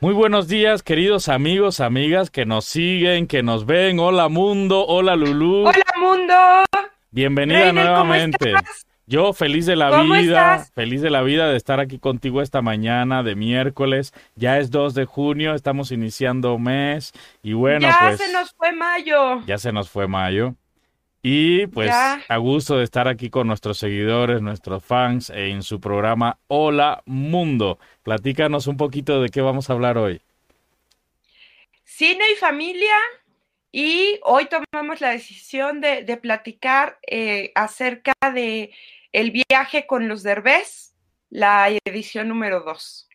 Muy buenos días, queridos amigos, amigas que nos siguen, que nos ven. Hola mundo, hola Lulú. Hola mundo. Bienvenida Reiner, ¿cómo nuevamente. estás? Yo feliz de la ¿Cómo vida, estás? feliz de la vida de estar aquí contigo esta mañana de miércoles. Ya es 2 de junio, estamos iniciando mes y bueno, ya pues se nos fue mayo. ya se nos fue mayo. Y pues Ya. a gusto de estar aquí con nuestros seguidores, nuestros fans en su programa Hola Mundo. Platícanos un poquito de qué vamos a hablar hoy. Cine y familia. Y hoy tomamos la decisión de, de platicar eh, acerca de el viaje con los Derbez, la edición número 2.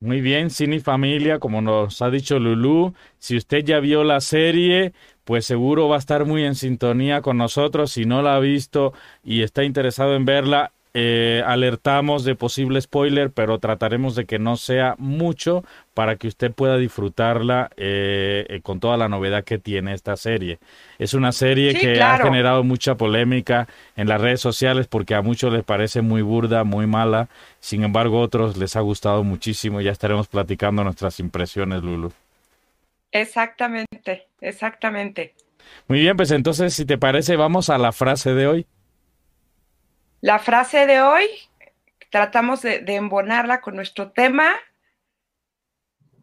Muy bien, Cine y Familia, como nos ha dicho Lulú, si usted ya vio la serie, pues seguro va a estar muy en sintonía con nosotros. Si no la ha visto y está interesado en verla, eh, alertamos de posible spoiler, pero trataremos de que no sea mucho para que usted pueda disfrutarla eh, eh, con toda la novedad que tiene esta serie. Es una serie Sí, que claro. ha generado mucha polémica en las redes sociales porque a muchos les parece muy burda, muy mala. Sin embargo, a otros les ha gustado muchísimo. Ya estaremos platicando nuestras impresiones, Lulu. Exactamente, exactamente. Muy bien, pues entonces, si te parece, vamos a la frase de hoy. La frase de hoy, tratamos de, de embonarla con nuestro tema.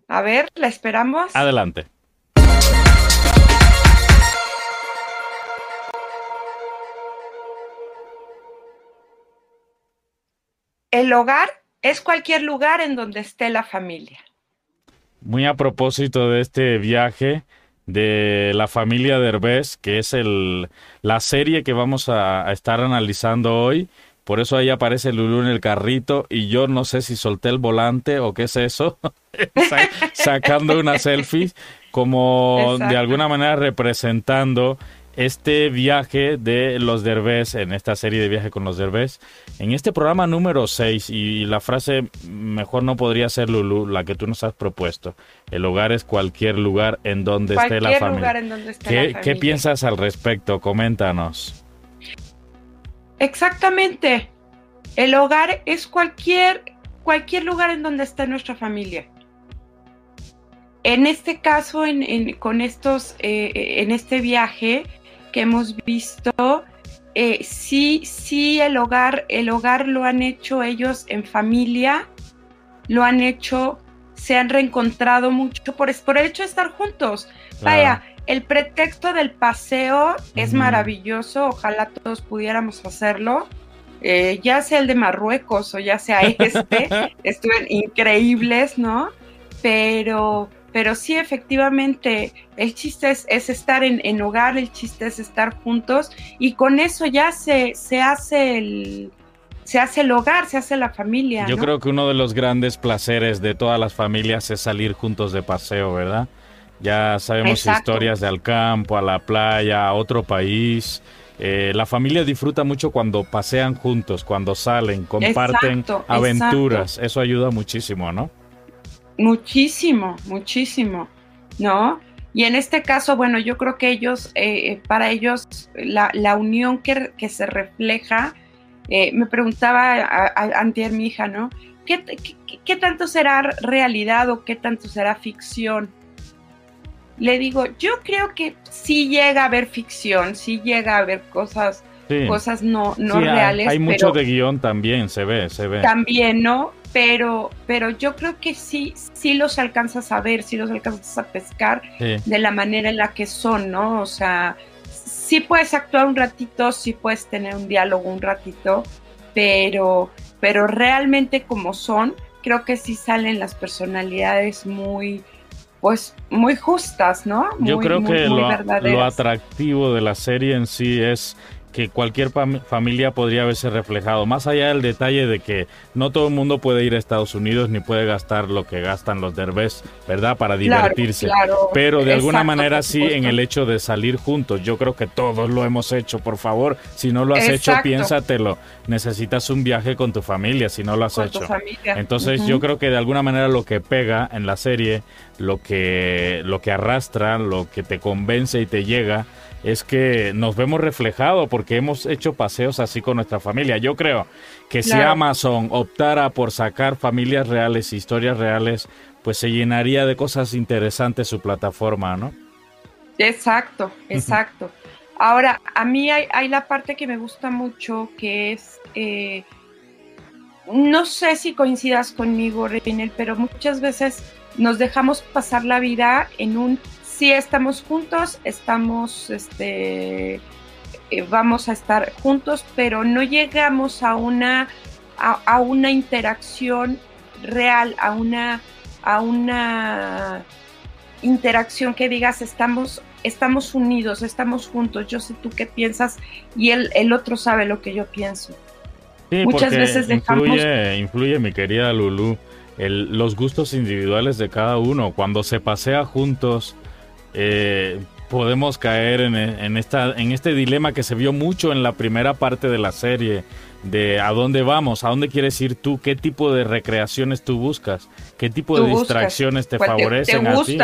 A ver, la esperamos. Adelante. El hogar es cualquier lugar en donde esté la familia. Muy a propósito de este viaje de la familia Derbez, que es el, la serie que vamos a, a estar analizando hoy. Por eso ahí aparece Lulú en el carrito y yo no sé si solté el volante o qué es eso, Sa- sacando una selfie, como de alguna manera representando este viaje de los Derbez en esta serie de viaje con los Derbez. En este programa número 6, y la frase mejor no podría ser Lulu, la que tú nos has propuesto. El hogar es cualquier lugar en donde esté la familia. lugar en donde esté ¿Qué, la qué piensas al respecto? Coméntanos. Exactamente. El hogar es cualquier, cualquier lugar en donde esté nuestra familia. En este caso, en, en- con estos, eh, en este viaje que hemos visto, eh, sí, sí, el hogar, el hogar lo han hecho ellos en familia, lo han hecho, se han reencontrado mucho por, por el hecho de estar juntos. Vaya, el pretexto del paseo es maravilloso, ojalá todos pudiéramos hacerlo. Eh, ya sea el de Marruecos o ya sea este, estuvieron increíbles, ¿no? Pero, pero sí, efectivamente, el chiste es, es estar en, en hogar, el chiste es estar juntos y con eso ya se, se hace el se hace el hogar, se hace la familia. Yo ¿no? creo que uno de los grandes placeres de todas las familias es salir juntos de paseo, ¿verdad? Ya sabemos Exacto. historias de al campo, a la playa, a otro país. Eh, la familia disfruta mucho cuando pasean juntos, cuando salen, comparten Exacto, aventuras. Eso ayuda muchísimo, ¿no? Muchísimo, muchísimo, ¿no? Y en este caso, bueno, yo creo que ellos, eh, eh, para ellos, la, la unión que, que se refleja, eh, me preguntaba a, a- antier mi hija, ¿no? ¿Qué, qué, qué tanto será realidad o qué tanto será ficción? Le digo, yo creo que sí llega a haber ficción, sí llega a haber cosas, Sí. cosas no, no Sí, hay- reales. Hay, mucho pero- de guion también, se ve, se ve. también, ¿no? Pero, pero yo creo que sí, sí los alcanzas a ver, sí los alcanzas a pescar Sí. de la manera en la que son, ¿no? O sea, sí puedes actuar un ratito, sí puedes tener un diálogo un ratito, pero, pero realmente como son, creo que sí salen las personalidades muy, pues, muy justas, ¿no? Yo Muy- creo muy- que muy lo, verdaderas. lo atractivo de la serie en sí es que cualquier fam- familia podría verse reflejado, más allá del detalle de que no todo el mundo puede ir a Estados Unidos ni puede gastar lo que gastan los derbés, ¿verdad? Para divertirse. claro. Pero de alguna manera sí en el hecho de salir juntos. Yo creo que todos lo hemos hecho, por favor. Si no lo has hecho, piénsatelo. Necesitas un viaje con tu familia si no lo has con hecho. Entonces yo creo que de alguna manera lo que pega en la serie, lo que, lo que arrastra, lo que te convence y te llega, es que nos vemos reflejados porque hemos hecho paseos así con nuestra familia. Yo creo que si. Amazon optara por sacar familias reales, historias reales pues se llenaría de cosas interesantes su plataforma, ¿no? Exacto, exacto. Ahora, a mí hay, la parte que me gusta mucho, que es, eh, no sé si coincidas conmigo, Reynel, pero muchas veces nos dejamos pasar la vida en un, sí estamos juntos, estamos, este, eh, vamos a estar juntos, pero no llegamos a una, a, una interacción real, a una, a una interacción que digas estamos, estamos unidos, estamos juntos, yo sé tú qué piensas y el, el otro sabe lo que yo pienso. Muchas veces dejamos... Influye, influye, mi querida Lulu, el, los gustos individuales de cada uno. Cuando se pasea juntos, eh, podemos caer en, en, esta, en este dilema que se vio mucho en la primera parte de la serie, de a dónde vamos, a dónde quieres ir tú, qué tipo de recreaciones tú buscas, qué tipo de distracciones te favorecen a ti.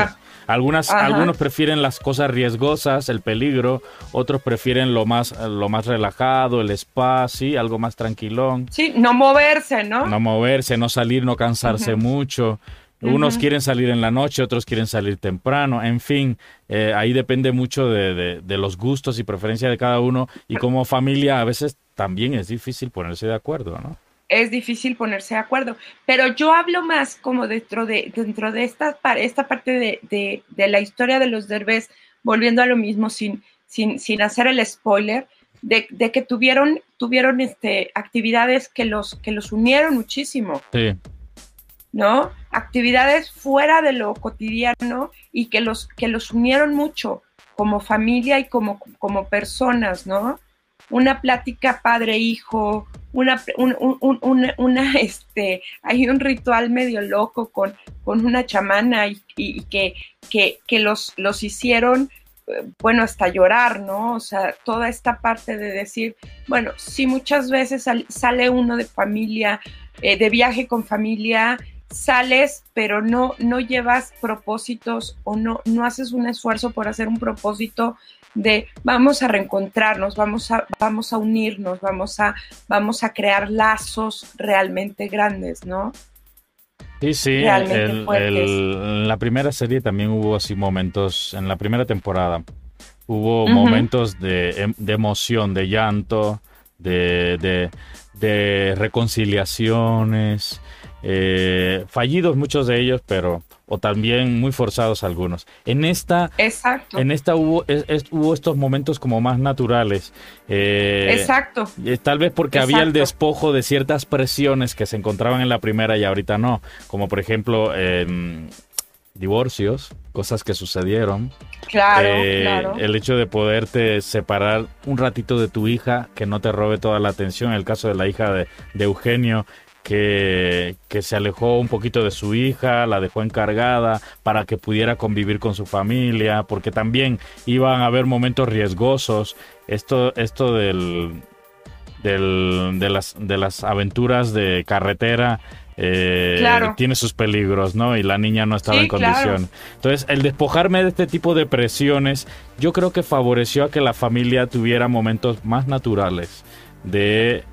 Algunas, algunos prefieren las cosas riesgosas, el peligro, otros prefieren lo más, lo más relajado, el spa, sí, algo más tranquilón. Sí, no moverse, ¿no? No moverse, no salir, no cansarse mucho. Unos quieren salir en la noche, otros quieren salir temprano, en fin, eh, ahí depende mucho de, de, los gustos y preferencias de cada uno y como familia a veces también es difícil ponerse de acuerdo, ¿no? es difícil ponerse de acuerdo. Pero yo hablo más como dentro de, dentro de esta, esta parte de, la historia de los derbés, volviendo a lo mismo sin, sin, sin hacer el spoiler, de, que tuvieron, tuvieron este, actividades que los, que los unieron muchísimo. Sí. ¿No? Actividades fuera de lo cotidiano y que los, que los unieron mucho como familia y como, como personas, ¿no? Una plática padre-hijo, una, una, este, hay un ritual medio loco con, con una chamana y, que, que, los, los hicieron, eh, bueno, hasta llorar, ¿no? O sea, toda esta parte de decir, bueno, sí muchas veces sale uno de familia, eh, de viaje con familia, sales, pero no, no llevas propósitos o no, no haces un esfuerzo por hacer un propósito de vamos a reencontrarnos, vamos a, vamos a unirnos, vamos a, vamos a crear lazos realmente grandes, ¿no? Sí, sí, en la primera serie también hubo así momentos, en la primera temporada, hubo momentos de, em, de, emoción, de llanto, de, de, de reconciliaciones, eh, fallidos muchos de ellos, pero o también muy forzados algunos. En esta, Exacto. En esta hubo, hubo estos momentos como más naturales. Eh, Exacto. Eh, tal vez porque había el despojo de ciertas presiones que se encontraban en la primera y ahorita no, como por ejemplo divorcios, cosas que sucedieron. Claro, claro. El hecho de poderte separar un ratito de tu hija, que no te robe toda la atención, el caso de la hija de, de Eugenio, que, se alejó un poquito de su hija, la dejó encargada para que pudiera convivir con su familia, porque también iban a haber momentos riesgosos. Esto, esto del, del, de, las, de las aventuras de carretera eh, tiene sus peligros, ¿no? Y la niña no estaba en condición. Entonces, el despojarme de este tipo de presiones, yo creo que favoreció a que la familia tuviera momentos más naturales de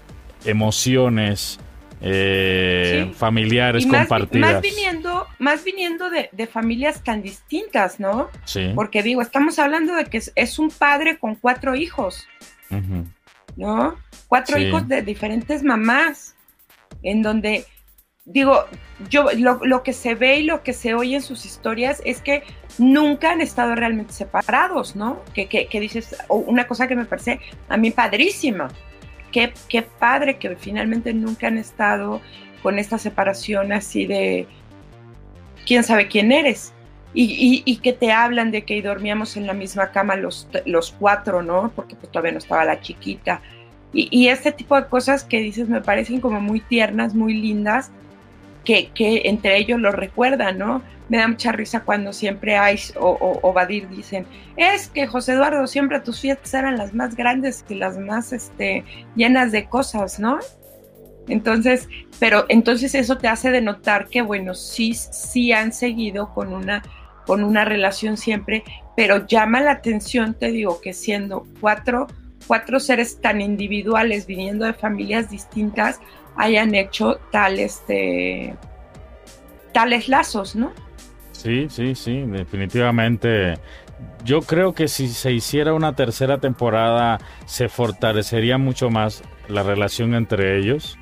emociones, eh, familiares más, compartidas. Más viniendo, más viniendo de, familias tan distintas, ¿no? Sí. Porque digo, estamos hablando de que es, un padre con cuatro hijos, ¿no? Cuatro hijos de diferentes mamás, en donde, digo, yo lo, que se ve y lo que se oye en sus historias es que nunca han estado realmente separados, ¿no? Que, que, que dices, una cosa que me parece a mí padrísima qué, padre que finalmente nunca han estado con esta separación así de quién sabe quién eres. Y, que te hablan de que dormíamos en la misma cama los, los cuatro, ¿no? Porque pues, todavía no estaba la chiquita. Y, y, este tipo de cosas que dices me parecen como muy tiernas, muy lindas, que, entre ellos lo recuerdan, ¿no? me da mucha risa cuando siempre hay o, o, Badir dicen, es que José Eduardo, siempre tus fiestas eran las más grandes y las más este, llenas de cosas, ¿no? Entonces, pero entonces eso te hace denotar que, bueno, sí, sí han seguido con una, con una relación siempre, pero llama la atención, te digo, que siendo cuatro, cuatro seres tan individuales, viniendo de familias distintas, hayan hecho tal, este, vitales lazos, ¿no? Sí, sí, sí, definitivamente. Yo creo que si se hiciera una tercera temporada se fortalecería mucho más la relación entre ellos.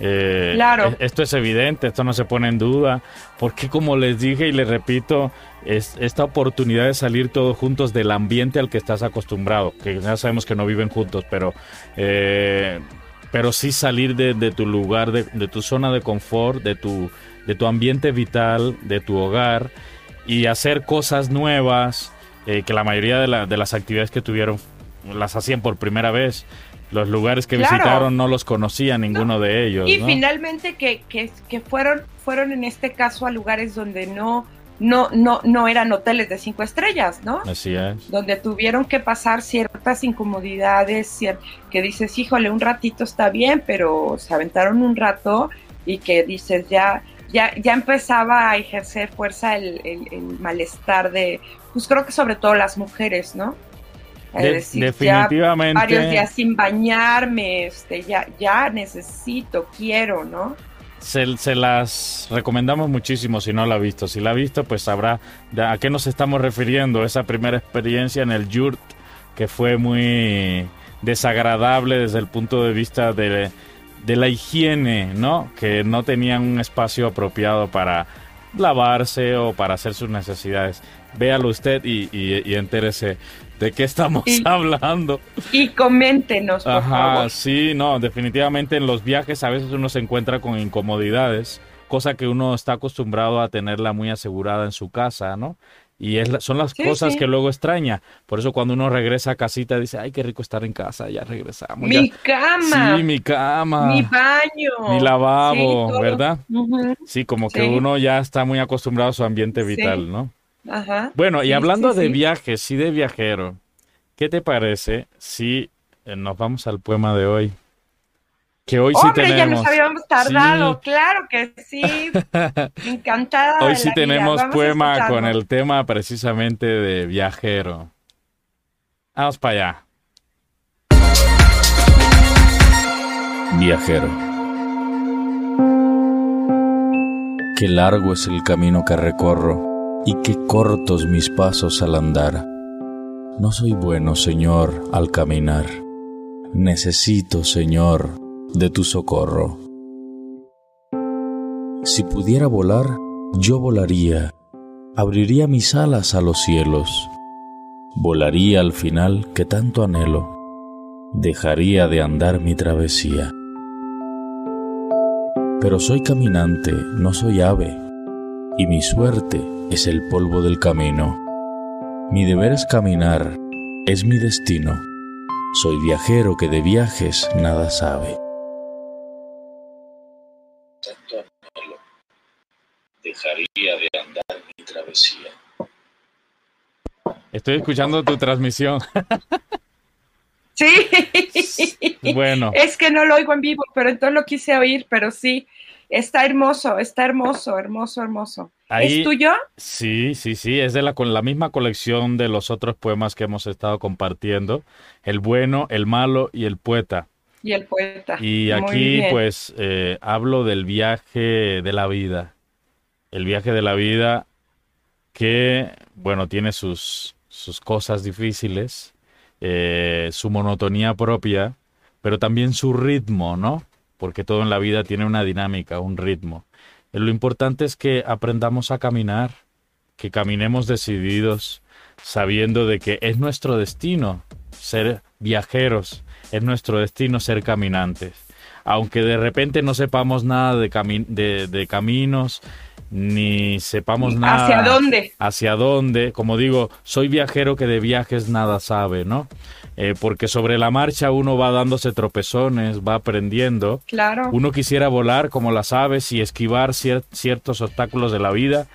Eh, claro. e-, Esto es evidente, esto no se pone en duda, porque como les dije y les repito, es esta oportunidad de salir todos juntos del ambiente al que estás acostumbrado, que ya sabemos que no viven juntos, pero, eh, pero sí salir de, de tu lugar, de, de, tu zona de confort, de tu, de tu ambiente vital, de tu hogar, y hacer cosas nuevas, eh, que la mayoría de, la, de las actividades que tuvieron las hacían por primera vez. Los lugares que Claro. visitaron no los conocía ninguno de ellos. Y ¿no? finalmente que, que, que fueron, fueron en este caso a lugares donde no, no, no, no eran hoteles de cinco estrellas, ¿no? Así es. Donde tuvieron que pasar ciertas incomodidades, cier- que dices, híjole, un ratito está bien, pero se aventaron un rato y que dices, ya, ya, ya empezaba a ejercer fuerza el, el- el malestar de, pues creo que sobre todo las mujeres, ¿no? Es De- decir, ya definitivamente. varios días sin bañarme, este, ya, ya necesito, quiero, ¿no? Se, las recomendamos muchísimo si no la ha visto. Si la ha visto, pues sabrá a qué nos estamos refiriendo. Esa primera experiencia en el yurt que fue muy desagradable desde el punto de vista de, de la higiene, ¿no? Que no tenían un espacio apropiado para lavarse o para hacer sus necesidades. Véalo usted y entérese de qué estamos Y- hablando. Y coméntenos, por Ajá, favor. sí, no, definitivamente en los viajes a veces uno se encuentra con incomodidades, cosa que uno está acostumbrado a tenerla muy asegurada en su casa, ¿no? Y es la- son las Sí, cosas sí. que luego extraña. Por eso cuando uno regresa a casita dice, ay, qué rico estar en casa, ya regresamos. Mi ya". cama, Sí, mi cama, mi mi, baño, lavabo, Sí, todo. ¿verdad? Sí, como que uno ya está muy acostumbrado a su ambiente vital, ¿no? Ajá. Bueno, y Sí, hablando sí, de sí. viajes, sí de viajero, ¿qué te parece si eh, nos vamos al poema de hoy? Que hoy sí Hombre, ya tenemos. nos habíamos tardado, Sí. claro que sí. Encantada. Hoy de sí la tenemos poema con el tema precisamente de viajero. Vamos para allá. Viajero. Qué largo es el camino que recorro y qué cortos mis pasos al andar. No soy bueno, Señor, al caminar. Necesito, Señor, de tu socorro. Si pudiera volar, yo volaría, abriría mis alas a los cielos, volaría al final que tanto anhelo, dejaría de andar mi travesía. Pero soy caminante, no soy ave, y mi suerte es el polvo del camino. Mi deber es caminar, es mi destino. Soy viajero que de viajes nada sabe. Tanto anhelo, dejaría de andar mi travesía. Estoy escuchando tu transmisión. Sí. Bueno, Es que no lo oigo en vivo, pero entonces lo quise oír, pero sí. Está hermoso, está hermoso, hermoso, hermoso. Ahí- ¿Es tuyo? sí, sí, sí, es de la, con la misma colección de los otros poemas que hemos estado compartiendo. El bueno, el malo y el poeta. Y el poeta. Y aquí pues eh, hablo del viaje de la vida. El viaje de la vida que, bueno, tiene sus, sus cosas difíciles, eh, su monotonía propia, pero también su ritmo, ¿no? Porque todo en la vida tiene una dinámica, un ritmo. Lo importante es que aprendamos a caminar, que caminemos decididos, sabiendo de que es nuestro destino ser viajeros, es nuestro destino ser caminantes. Aunque de repente no sepamos nada de, de caminos, ni sepamos nada ¿Hacia dónde? hacia dónde. Como digo, soy viajero que de viajes nada sabe, ¿no? Eh, porque sobre la marcha uno va dándose tropezones, va aprendiendo. Claro. Uno quisiera volar como las aves y esquivar cier- ciertos obstáculos de la vida,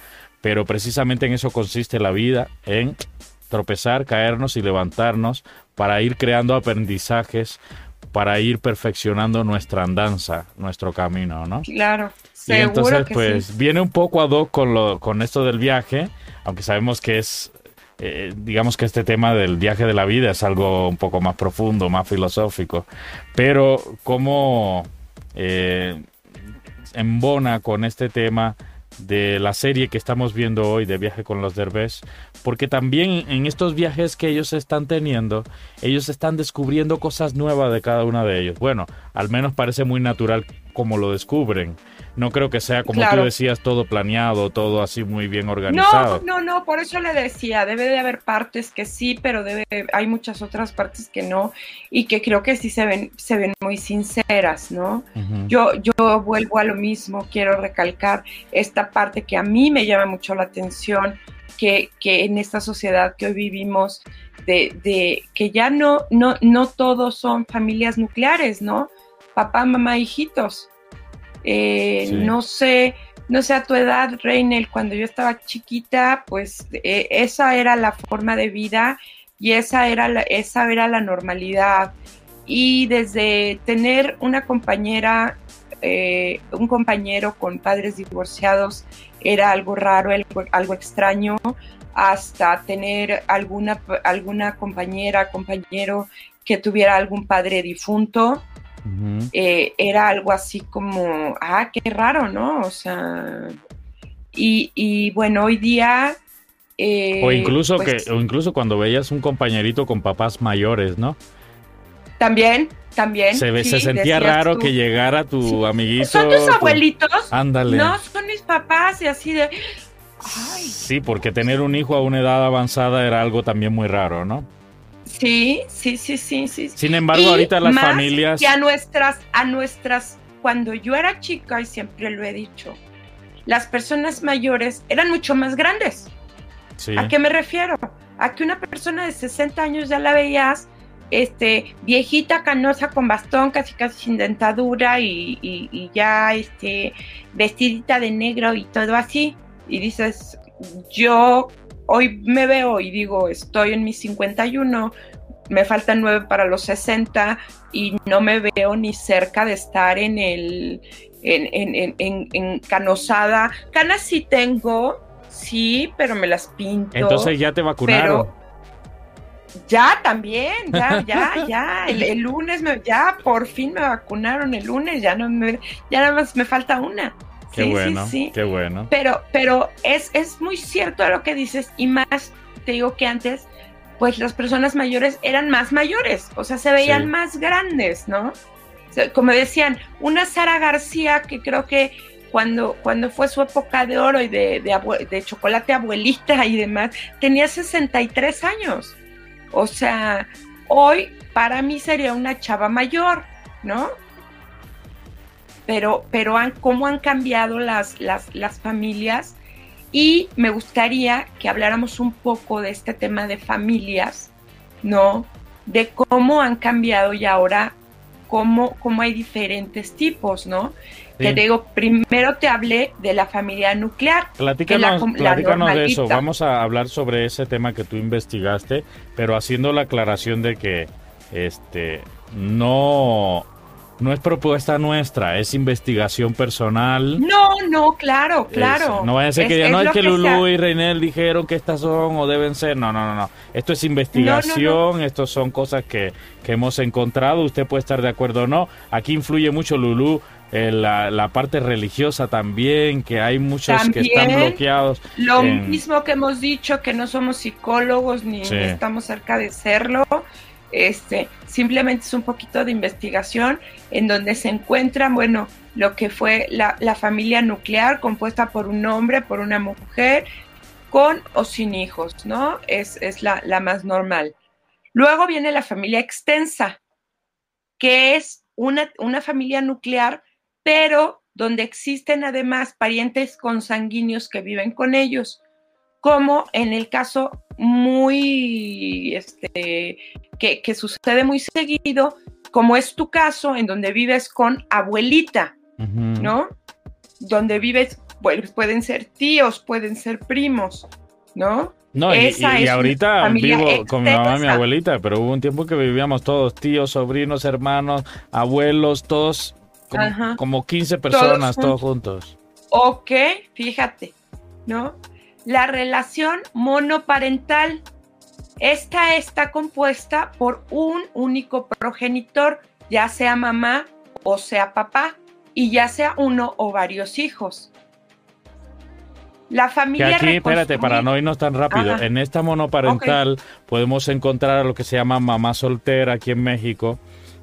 pero precisamente en eso consiste la vida, en tropezar, caernos y levantarnos para ir creando aprendizajes, para ir perfeccionando nuestra andanza, nuestro camino, ¿no? Claro. Y Seguro entonces, que pues, sí. viene un poco ad hoc con, lo, con esto del viaje, aunque sabemos que es, eh, digamos que este tema del viaje de la vida es algo un poco más profundo, más filosófico, pero cómo eh, embona con este tema de la serie que estamos viendo hoy de Viaje con los Derbez, porque también en estos viajes que ellos están teniendo, ellos están descubriendo cosas nuevas de cada uno de ellos. Bueno, al menos parece muy natural como lo descubren. No creo que sea, como tú decías, todo planeado, todo así muy bien organizado. No, no, no, por eso le decía, debe de haber partes que sí, pero debe, hay muchas otras partes que no, y que creo que sí se ven, se ven muy sinceras, ¿no? yo, yo vuelvo a lo mismo, quiero recalcar esta parte que a mí me llama mucho la atención, que, que en esta sociedad que hoy vivimos, de, de, que ya no, no, no todos son familias nucleares, ¿no? Papá, mamá, hijitos. Eh, no sé, no sé a tu edad, Reinel, cuando yo estaba chiquita, pues eh, esa era la forma de vida y esa era la, esa era la normalidad. Y desde tener una compañera, eh, un compañero con padres divorciados, era algo raro, algo, extraño, hasta tener alguna, alguna compañera, compañero que tuviera algún padre difunto, eh, era algo así como, ah, qué raro, ¿no? O sea, y, bueno, hoy día... Eh, o, incluso pues que, o incluso cuando veías un compañerito con papás mayores, ¿no? También, también. Se, se sentía raro que llegara tu amiguito. ¿Son tus abuelitos? Ándale. No, son mis papás y así de... Ay. Sí, porque tener un hijo a una edad avanzada era algo también muy raro, ¿no? Sí, sí, sí, sí, sí. Sin embargo, ahorita las familias... Y a nuestras, a nuestras, cuando yo era chica, y siempre lo he dicho, las personas mayores eran mucho más grandes. ¿A qué me refiero? A que una persona de 60 años ya la veías este, viejita, canosa, con bastón, casi casi sin dentadura y, ya este, vestidita de negro y todo así. Y dices, yo hoy me veo y digo, estoy en mis 51, me faltan 9 para los 60 y no me veo ni cerca de estar en el, en, en, en canosada. Canas sí tengo, sí, pero me las pinto. Entonces ya te vacunaron. Ya también, ya, ya, ya. El, lunes, me, ya por fin me vacunaron el lunes, ya no me, ya nada más me falta una. Qué bueno, qué bueno. Pero, pero es, es muy cierto lo que dices y más, te digo que antes, pues las personas mayores eran más mayores, o sea, se veían más grandes, ¿no? como decían, una Sara García que creo que cuando, cuando fue su época de oro y de, de, de chocolate abuelita y demás, tenía 63 años. O sea, hoy para mí sería una chava mayor, ¿no? Pero, pero han, cómo han cambiado las, las, las familias y me gustaría que habláramos un poco de este tema de familias, ¿no? De cómo han cambiado y ahora cómo, cómo hay diferentes tipos, ¿no? Te digo, primero te hablé de la familia nuclear. Platícanos, platícanos de eso. Vamos a hablar sobre ese tema que tú investigaste, pero haciendo la aclaración de que este no no es propuesta nuestra, es investigación personal. No, no, claro, claro. no vaya a ser que ya no es que, Lulu y Reinel dijeron que estas son o deben ser. No, no, no, no. Esto es investigación, esto son cosas que, que hemos encontrado. Usted puede estar de acuerdo o no. Aquí influye mucho Lulu eh, la, parte religiosa también, que hay muchos que están bloqueados. Lo mismo que hemos dicho, que no somos psicólogos ni, estamos cerca de serlo. Este, simplemente es un poquito de investigación en donde se encuentra, bueno, lo que fue la, familia nuclear compuesta por un hombre, por una mujer, con o sin hijos, ¿no? Es, es la, la más normal. Luego viene la familia extensa, que es una, una familia nuclear pero donde existen además parientes consanguíneos que viven con ellos, como en el caso muy, este, que, sucede muy seguido, como es tu caso, en donde vives con abuelita, ¿no? Donde vives, pueden ser tíos, pueden ser primos, ¿no? No, y, ahorita vivo con mi mamá y mi abuelita, pero hubo un tiempo que vivíamos todos, tíos, sobrinos, hermanos, abuelos, todos como, 15 personas todos, juntos. Ok, fíjate, ¿no? La relación monoparental. Esta está compuesta por un único progenitor, ya sea mamá o sea papá, y ya sea uno o varios hijos. La familia. aquí, espérate, para no irnos tan rápido, en esta monoparental podemos encontrar lo que se llama mamá soltera aquí en México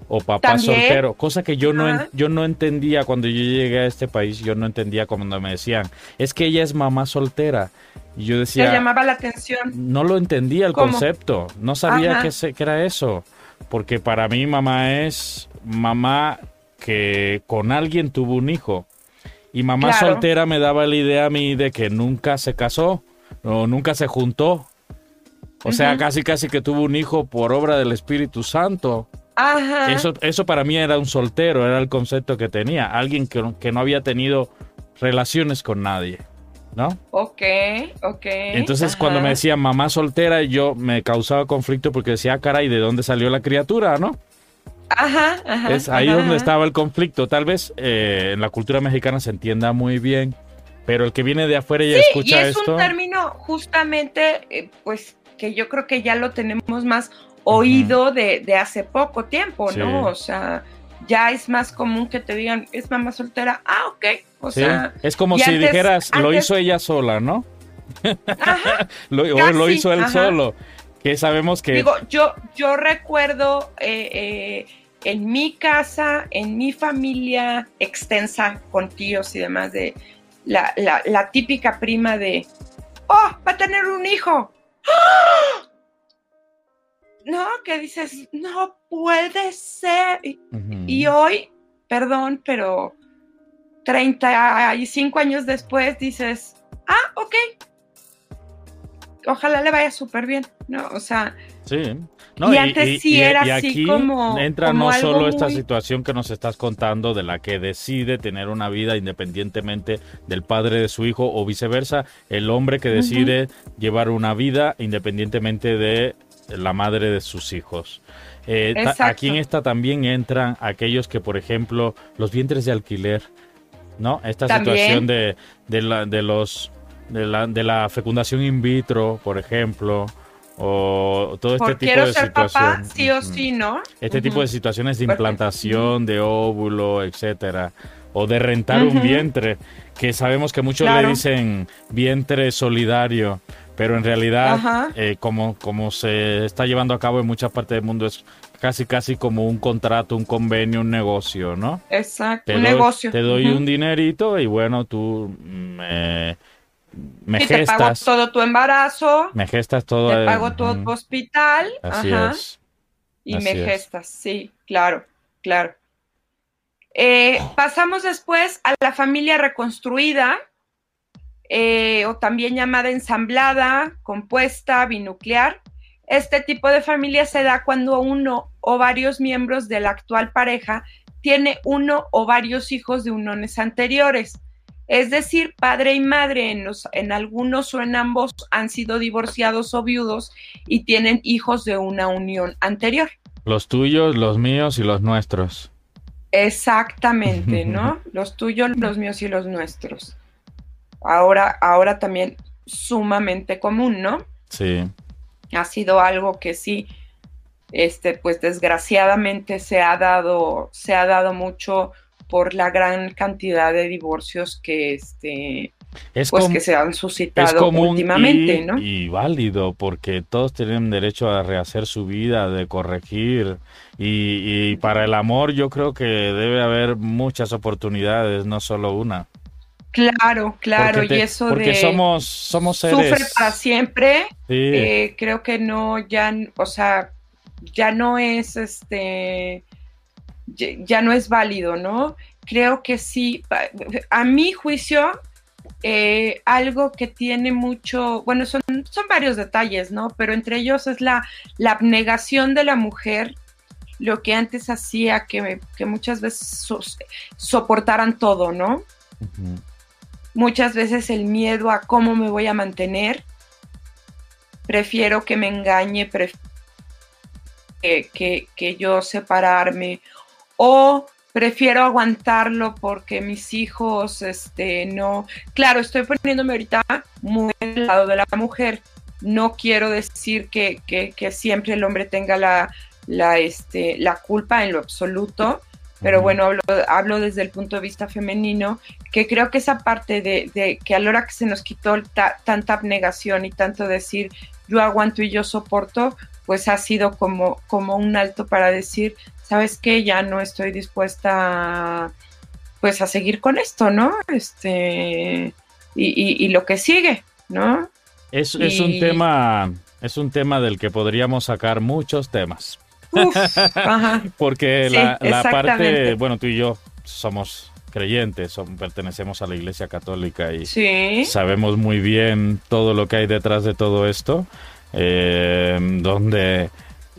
o papá soltero, cosa que yo no, yo no entendía cuando yo llegué a este país, yo no entendía cuando me decían, es que ella es mamá soltera. Y yo decía... Llamaba la atención. No lo entendía el concepto, no sabía que, que era eso, porque para mí mamá es mamá que con alguien tuvo un hijo. Y mamá soltera me daba la idea a mí de que nunca se casó o nunca se juntó. O sea, casi casi que tuvo un hijo por obra del Espíritu Santo. Ajá. Eso, eso para mí era un soltero, era el concepto que tenía. Alguien que, que no había tenido relaciones con nadie. ¿No? Ok, ok. Entonces, cuando me decían mamá soltera, yo me causaba conflicto porque decía, ah, caray, ¿de dónde salió la criatura, no? Ajá, ajá. Es ahí donde estaba el conflicto. Tal vez eh, en la cultura mexicana se entienda muy bien, pero el que viene de afuera y escucha y es un término justamente, eh, pues, que yo creo que ya lo tenemos más oído de, hace poco tiempo, ¿no? O sea, ya es más común que te digan, es mamá soltera, ah, ok. O sea, es como si dijeras, lo hizo ella sola, ¿no? Ajá, lo, lo hizo él solo. Que sabemos que. Digo, yo, yo recuerdo eh, eh, en mi casa, en mi familia extensa, con tíos y demás, de la, la, típica prima de, oh, va a tener un hijo. ¡Ah! No, que dices, no puede ser. Y hoy, perdón, pero 35 años después dices, ah, ok. Ojalá le vaya súper bien, ¿no? O sea, Sí. y, antes sí era así aquí como. Entra no solo esta situación que nos estás contando de la que decide tener una vida independientemente del padre de su hijo o viceversa, el hombre que decide llevar una vida independientemente de la madre de sus hijos. Eh, aquí en esta también entran aquellos que, por ejemplo, los vientres de alquiler, ¿no? Esta situación de, de, la, de los de la, de la fecundación in vitro, por ejemplo, o todo este tipo de situaciones. sí o sí, ¿no? Este tipo de situaciones de implantación de óvulo, etcétera, o de rentar un vientre, que sabemos que muchos le dicen vientre solidario, pero en realidad, eh, como, como se está llevando a cabo en muchas partes del mundo, es casi casi como un contrato, un convenio, un negocio, ¿no? Exacto, un negocio. Te doy un dinerito y bueno, tú me me y te pago todo tu embarazo. Me gestas todo. Te pago todo tu hospital. Así es. Y me gestas, sí, claro, claro. Eh, pasamos después a la familia reconstruida, eh, o también llamada ensamblada, compuesta, binuclear. Este tipo de familia se da cuando uno o varios miembros de la actual pareja tiene uno o varios hijos de uniones anteriores. Es decir, padre y madre en, en algunos o en ambos han sido divorciados o viudos y tienen hijos de una unión anterior. Los tuyos, los míos y los nuestros. Exactamente, ¿no? los tuyos, los míos y los nuestros. Ahora, ahora también sumamente común, ¿no? Sí. Ha sido algo que sí, este, pues desgraciadamente se ha dado, se ha dado mucho por la gran cantidad de divorcios que este pues que se han suscitado últimamente, y, ¿no? Y válido, porque todos tienen derecho a rehacer su vida, de corregir. Y, para el amor yo creo que debe haber muchas oportunidades, no solo una. Claro, claro, y eso porque somos, somos seres... Sufre para siempre, eh, creo que no, ya, o sea, ya no es este ya no es válido, ¿no? Creo que sí, a mi juicio, eh, algo que tiene mucho, bueno, son, son varios detalles, ¿no? Pero entre ellos es la, la abnegación de la mujer, lo que antes hacía que, muchas veces soportaran todo, ¿no? Muchas veces el miedo a cómo me voy a mantener, prefiero que me engañe, prefiero que, que yo separarme o prefiero aguantarlo porque mis hijos, este, no, claro, estoy poniéndome ahorita muy al lado de la mujer. No quiero decir que, siempre el hombre tenga la, la, este, la culpa en lo absoluto, pero bueno, hablo, hablo, desde el punto de vista femenino, que creo que esa parte de, que a la hora que se nos quitó tanta abnegación y tanto decir yo aguanto y yo soporto, pues ha sido como, como un alto para decir, sabes qué, ya no estoy dispuesta pues a seguir con esto, ¿no? Este, y, lo que sigue, ¿no? Es, es un tema, es un tema del que podríamos sacar muchos temas. Porque la, parte, bueno, tú y yo somos creyentes, pertenecemos a la Iglesia Católica y sabemos muy bien todo lo que hay detrás de todo esto, eh, donde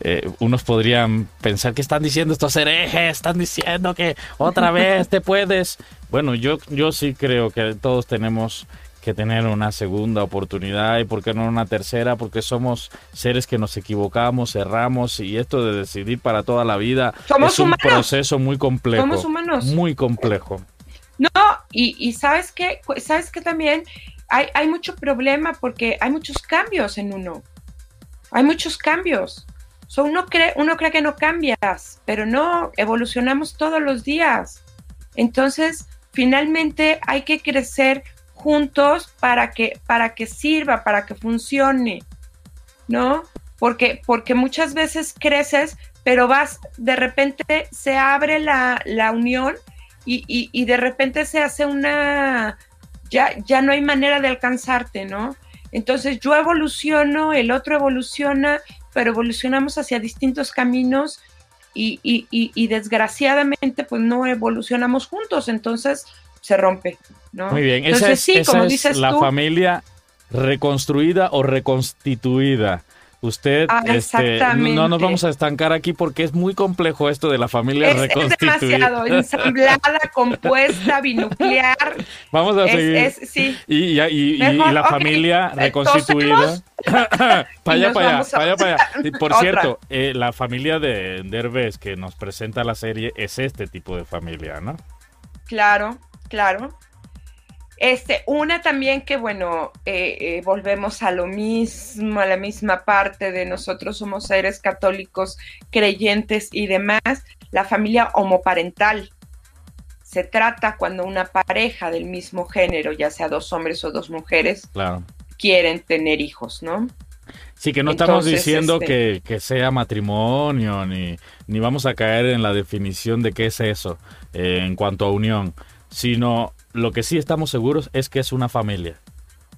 eh, unos podrían pensar que están diciendo estos herejes, están diciendo que otra vez te puedes. Bueno, yo, yo sí creo que todos tenemos que tener una segunda oportunidad y por qué no una tercera, porque somos seres que nos equivocamos, erramos y esto de decidir para toda la vida es un proceso muy complejo. Somos humanos. Muy complejo. No, y, sabes que, sabes que también hay, hay mucho problema porque hay muchos cambios en uno. Hay muchos cambios. uno, cree, uno cree que no cambias, pero no, evolucionamos todos los días. Entonces, finalmente hay que crecer juntos para que, para que sirva, para que funcione, ¿no? Porque, porque muchas veces creces, pero vas, de repente se abre la, unión y, de repente se hace una, ya, ya no hay manera de alcanzarte, ¿no? Entonces yo evoluciono, el otro evoluciona, pero evolucionamos hacia distintos caminos y, y, desgraciadamente pues no evolucionamos juntos, entonces se rompe, ¿no? Muy bien, esa es, sí, como dices la familia reconstruida o reconstituida. Usted, ah, este, no nos vamos a estancar aquí porque es muy complejo esto de la familia reconstituida. Es demasiado ensamblada, compuesta, binuclear. Vamos a seguir. sí. Y, y, la familia reconstituida. para allá, para allá, para allá, para allá. Por cierto, eh, la familia de Derbez que nos presenta la serie es este tipo de familia, ¿no? Claro, claro. Este, una también que, bueno, eh, eh, volvemos a lo mismo, a la misma parte de nosotros somos seres católicos, creyentes y demás, la familia homoparental. Se trata cuando una pareja del mismo género, ya sea dos hombres o dos mujeres, quieren tener hijos, ¿no? Sí, que no estamos diciendo este que, sea matrimonio, ni, ni vamos a caer en la definición de qué es eso eh, en cuanto a unión sino lo que sí estamos seguros es que es una familia.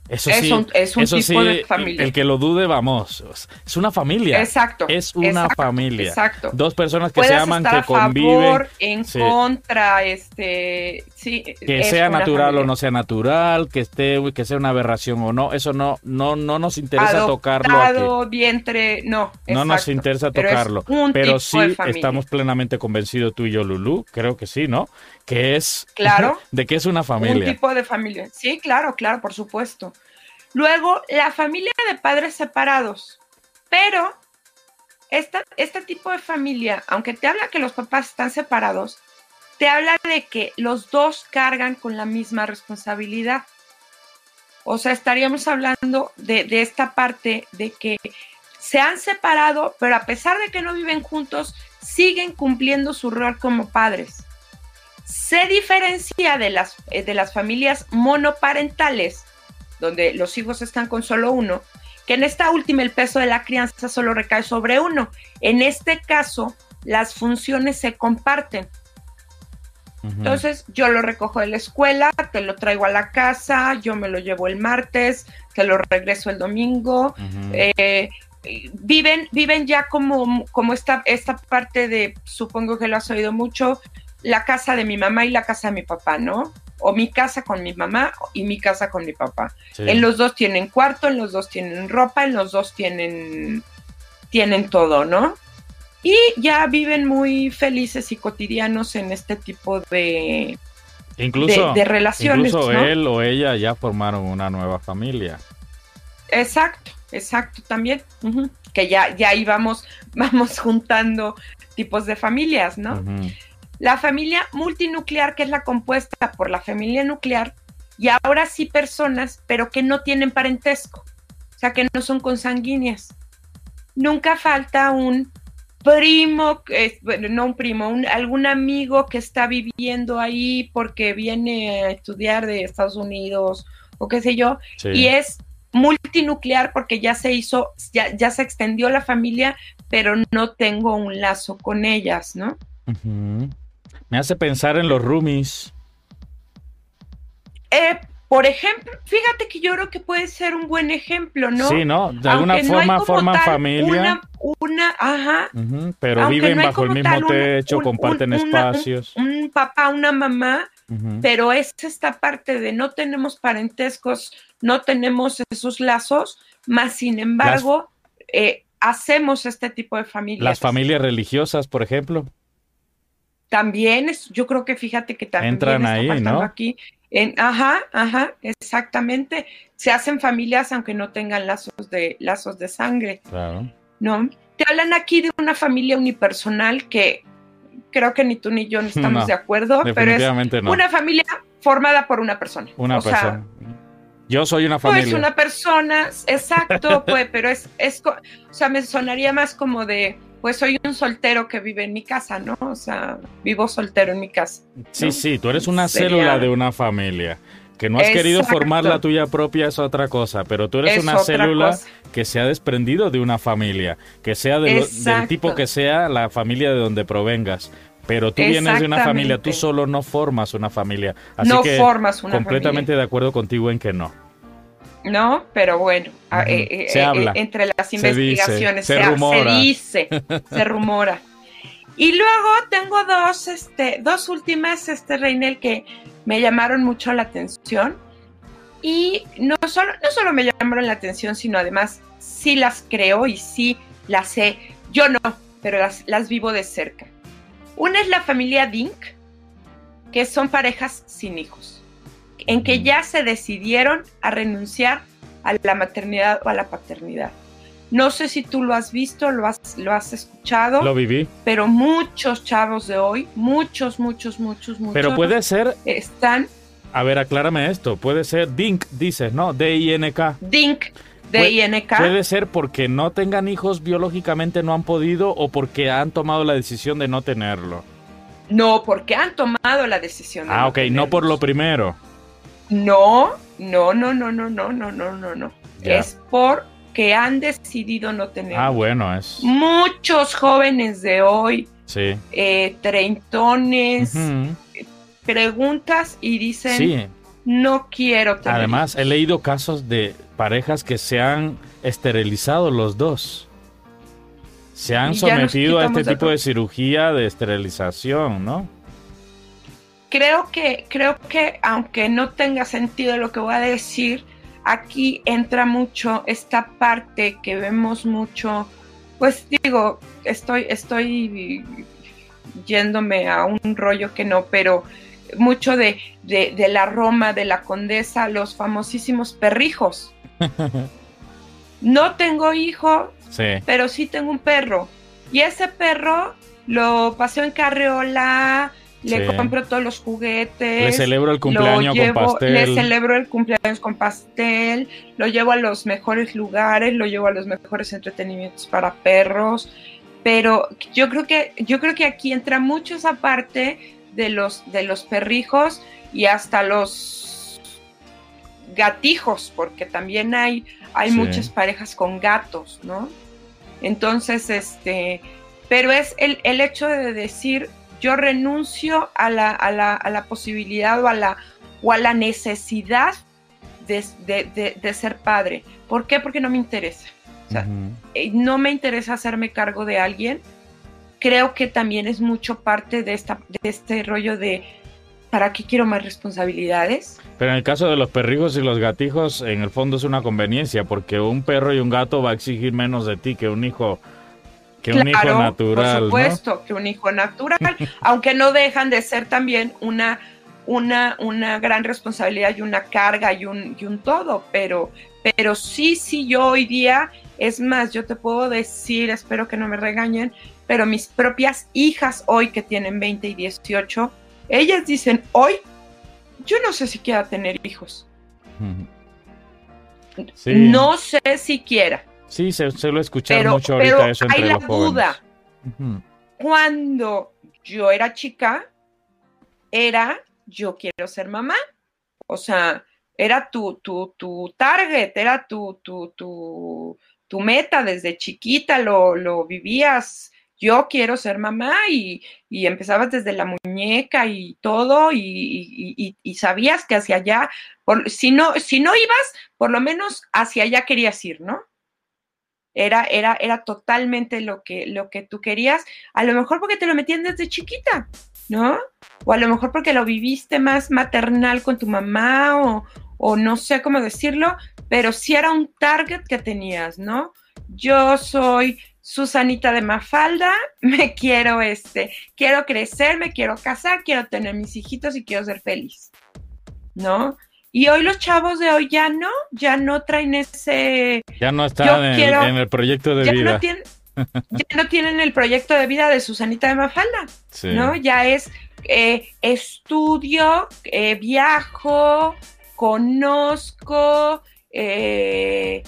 Eso sí, es un tipo de familia. El que lo dude, vamos, es una familia. Exacto. Es una familia. Exacto. Dos personas que se aman, que conviven. Favor, en contra, este, sí. Que sea natural o no sea natural, que esté, que sea una aberración o no, eso no, no, no nos interesa tocarlo aquí. vientre, no. No nos interesa tocarlo. Pero, sí estamos plenamente convencidos tú y yo, Lulú, creo que sí, ¿no? Que es. Claro. de que es una familia. Un tipo de familia. Sí, claro, claro, por supuesto. Luego, la familia de padres separados. Pero esta, este tipo de familia, aunque te habla que los papás están separados, te habla de que los dos cargan con la misma responsabilidad. O sea, estaríamos hablando de, de, esta parte de que se han separado, pero a pesar de que no viven juntos, siguen cumpliendo su rol como padres. Se diferencia de las, de las familias monoparentales, donde los hijos están con solo uno, que en esta última el peso de la crianza solo recae sobre uno. En este caso, las funciones se comparten. Entonces, yo lo recojo de la escuela, te lo traigo a la casa, yo me lo llevo el martes, te lo regreso el domingo. Eh, viven, viven ya como, como esta, esta parte de, supongo que lo has oído mucho, la casa de mi mamá y la casa de mi papá, ¿no? o mi casa con mi mamá y mi casa con mi papá. En los dos tienen cuarto, en los dos tienen ropa, en los dos tienen, tienen todo, ¿no? Y ya viven muy felices y cotidianos en este tipo de, incluso, de, relaciones. Incluso él o ella ya formaron una nueva familia. Exacto, exacto, también. Que ya, ya íbamos vamos juntando tipos de familias, ¿no? La familia multinuclear, que es la compuesta por la familia nuclear, y ahora sí personas, pero que no tienen parentesco, o sea, que no son consanguíneas. Nunca falta un primo, bueno, no un primo, un, algún amigo que está viviendo ahí porque viene a estudiar de Estados Unidos o qué sé yo, y es multinuclear porque ya se hizo, ya, ya se extendió la familia, pero no tengo un lazo con ellas, ¿no? Me hace pensar en los roomies. Eh, por ejemplo, fíjate que yo creo que puede ser un buen ejemplo, ¿no? Sí, ¿no? De alguna forma forman familia. Una, ajá. pero viven bajo el mismo techo, comparten espacios. Un, papá, una mamá, pero es esta parte de no tenemos parentescos, no tenemos esos lazos, más sin embargo, eh, hacemos este tipo de familias. Las familias religiosas, por ejemplo. También es, yo creo que fíjate que también entran ahí, ¿no? Aquí ajá, ajá, exactamente. Se hacen familias aunque no tengan lazos de, lazos de sangre. Claro. ¿No? Te hablan aquí de una familia unipersonal que creo que ni tú ni yo no estamos de acuerdo, pero es una familia formada por una persona. Una persona. yo soy una familia. Pues una persona, exacto, pues, pero es, es, o sea, me sonaría más como de pues soy un soltero que vive en mi casa, ¿no? O sea, vivo soltero en mi casa. Sí, sí, tú eres una célula de una familia. Que no has querido formar la tuya propia es otra cosa, pero tú eres una célula que se ha desprendido de una familia, que sea del tipo que sea la familia de donde provengas. Pero tú vienes de una familia, tú solo no formas una familia. Así no que formas una completamente de acuerdo contigo en que no. ¿No? Pero bueno, eh, eh, eh, entre las investigaciones se, dice, se rumora. Y luego tengo dos, este, dos últimas, este, Reinel, que me llamaron mucho la atención. Y no solo, no solo me llamaron la atención, sino además sí las creo y sí las sé. Yo no, pero las, las vivo de cerca. Una es la familia Dink, que son parejas sin hijos en que ya se decidieron a renunciar a la maternidad o a la paternidad. No sé si tú lo has visto, lo has, lo has escuchado. Lo viví. Pero muchos chavos de hoy, muchos, muchos, muchos, muchos. Pero puede ser. Están. A ver, aclárame esto. Puede ser DINK, dices, ¿no? D-I-N-K. DINK. D-I-N-K. Puede ser porque no tengan hijos biológicamente, no han podido, o porque han tomado la decisión de no tenerlo. No, porque han tomado la decisión. De ah, ok, no por lo primero. No, no, no, no, no, no, no, no, no, no. Es porque han decidido no tener. Ah, bueno, es. Muchos jóvenes de hoy, sí. eh, treintones, preguntas y dicen, sí. no quiero tener. Además, he leído casos de parejas que se han esterilizado los dos. Se han sometido a este tipo de cirugía de esterilización, ¿no? Creo que, creo que aunque no tenga sentido lo que voy a decir, aquí entra mucho esta parte que vemos mucho, pues digo, estoy, estoy yéndome a un rollo que no, pero mucho de, de, la Roma, de la condesa, los famosísimos perrijos. No tengo hijo, pero sí tengo un perro. Y ese perro lo paseo en carriola, le compro todos los juguetes. Le celebro el cumpleaños con pastel. Le celebro el cumpleaños con pastel. Lo llevo a los mejores lugares, lo llevo a los mejores entretenimientos para perros. Pero yo creo que, yo creo que aquí entra mucho esa parte de los, de los perrijos y hasta los gatijos, porque también hay, hay muchas parejas con gatos, ¿no? Entonces, este, pero es el, el hecho de decir, yo renuncio a la, a la, a la posibilidad o a la, o a la necesidad de, de, ser padre. ¿Por qué? Porque no me interesa. O sea, eh, no me interesa hacerme cargo de alguien. Creo que también es mucho parte de, esta, de este rollo de ¿para qué quiero más responsabilidades? Pero en el caso de los perrijos y los gatijos, en el fondo es una conveniencia, porque un perro y un gato va a exigir menos de ti que un hijo que un hijo natural. Por supuesto, que un hijo natural, aunque no dejan de ser también una, una, una gran responsabilidad y una carga y un, y un todo, pero, pero sí, sí, yo hoy día, es más, yo te puedo decir, espero que no me regañen, pero mis propias hijas hoy que tienen 20 y 18, ellas dicen, hoy, yo no sé si quiera tener hijos. No sé si quiera. Sí, se suele escuchar mucho ahorita eso entre hay la duda. Cuando yo era chica, era yo quiero ser mamá. O sea, era tu, tu, tu target, era tu, tu, tu, tu meta desde chiquita, lo, lo vivías yo quiero ser mamá y, y, empezabas desde la muñeca y todo y, y, sabías que hacia allá, por, si, no, si no ibas, por lo menos hacia allá querías ir, ¿no? Era, era, era totalmente lo que, lo que tú querías, a lo mejor porque te lo metían desde chiquita, ¿no? O a lo mejor porque lo viviste más maternal con tu mamá o, o no sé cómo decirlo, pero sí era un target que tenías, ¿no? Yo soy Susanita de Mafalda, me quiero, este, quiero crecer, me quiero casar, quiero tener mis hijitos y quiero ser feliz, ¿no? Y hoy los chavos de hoy ya no, ya no traen ese... Ya no están en, el proyecto de vida. No tienen, ya no tienen el proyecto de vida de Susanita de Mafalda, ¿no? Ya es eh, estudio, eh, viajo, conozco, eh,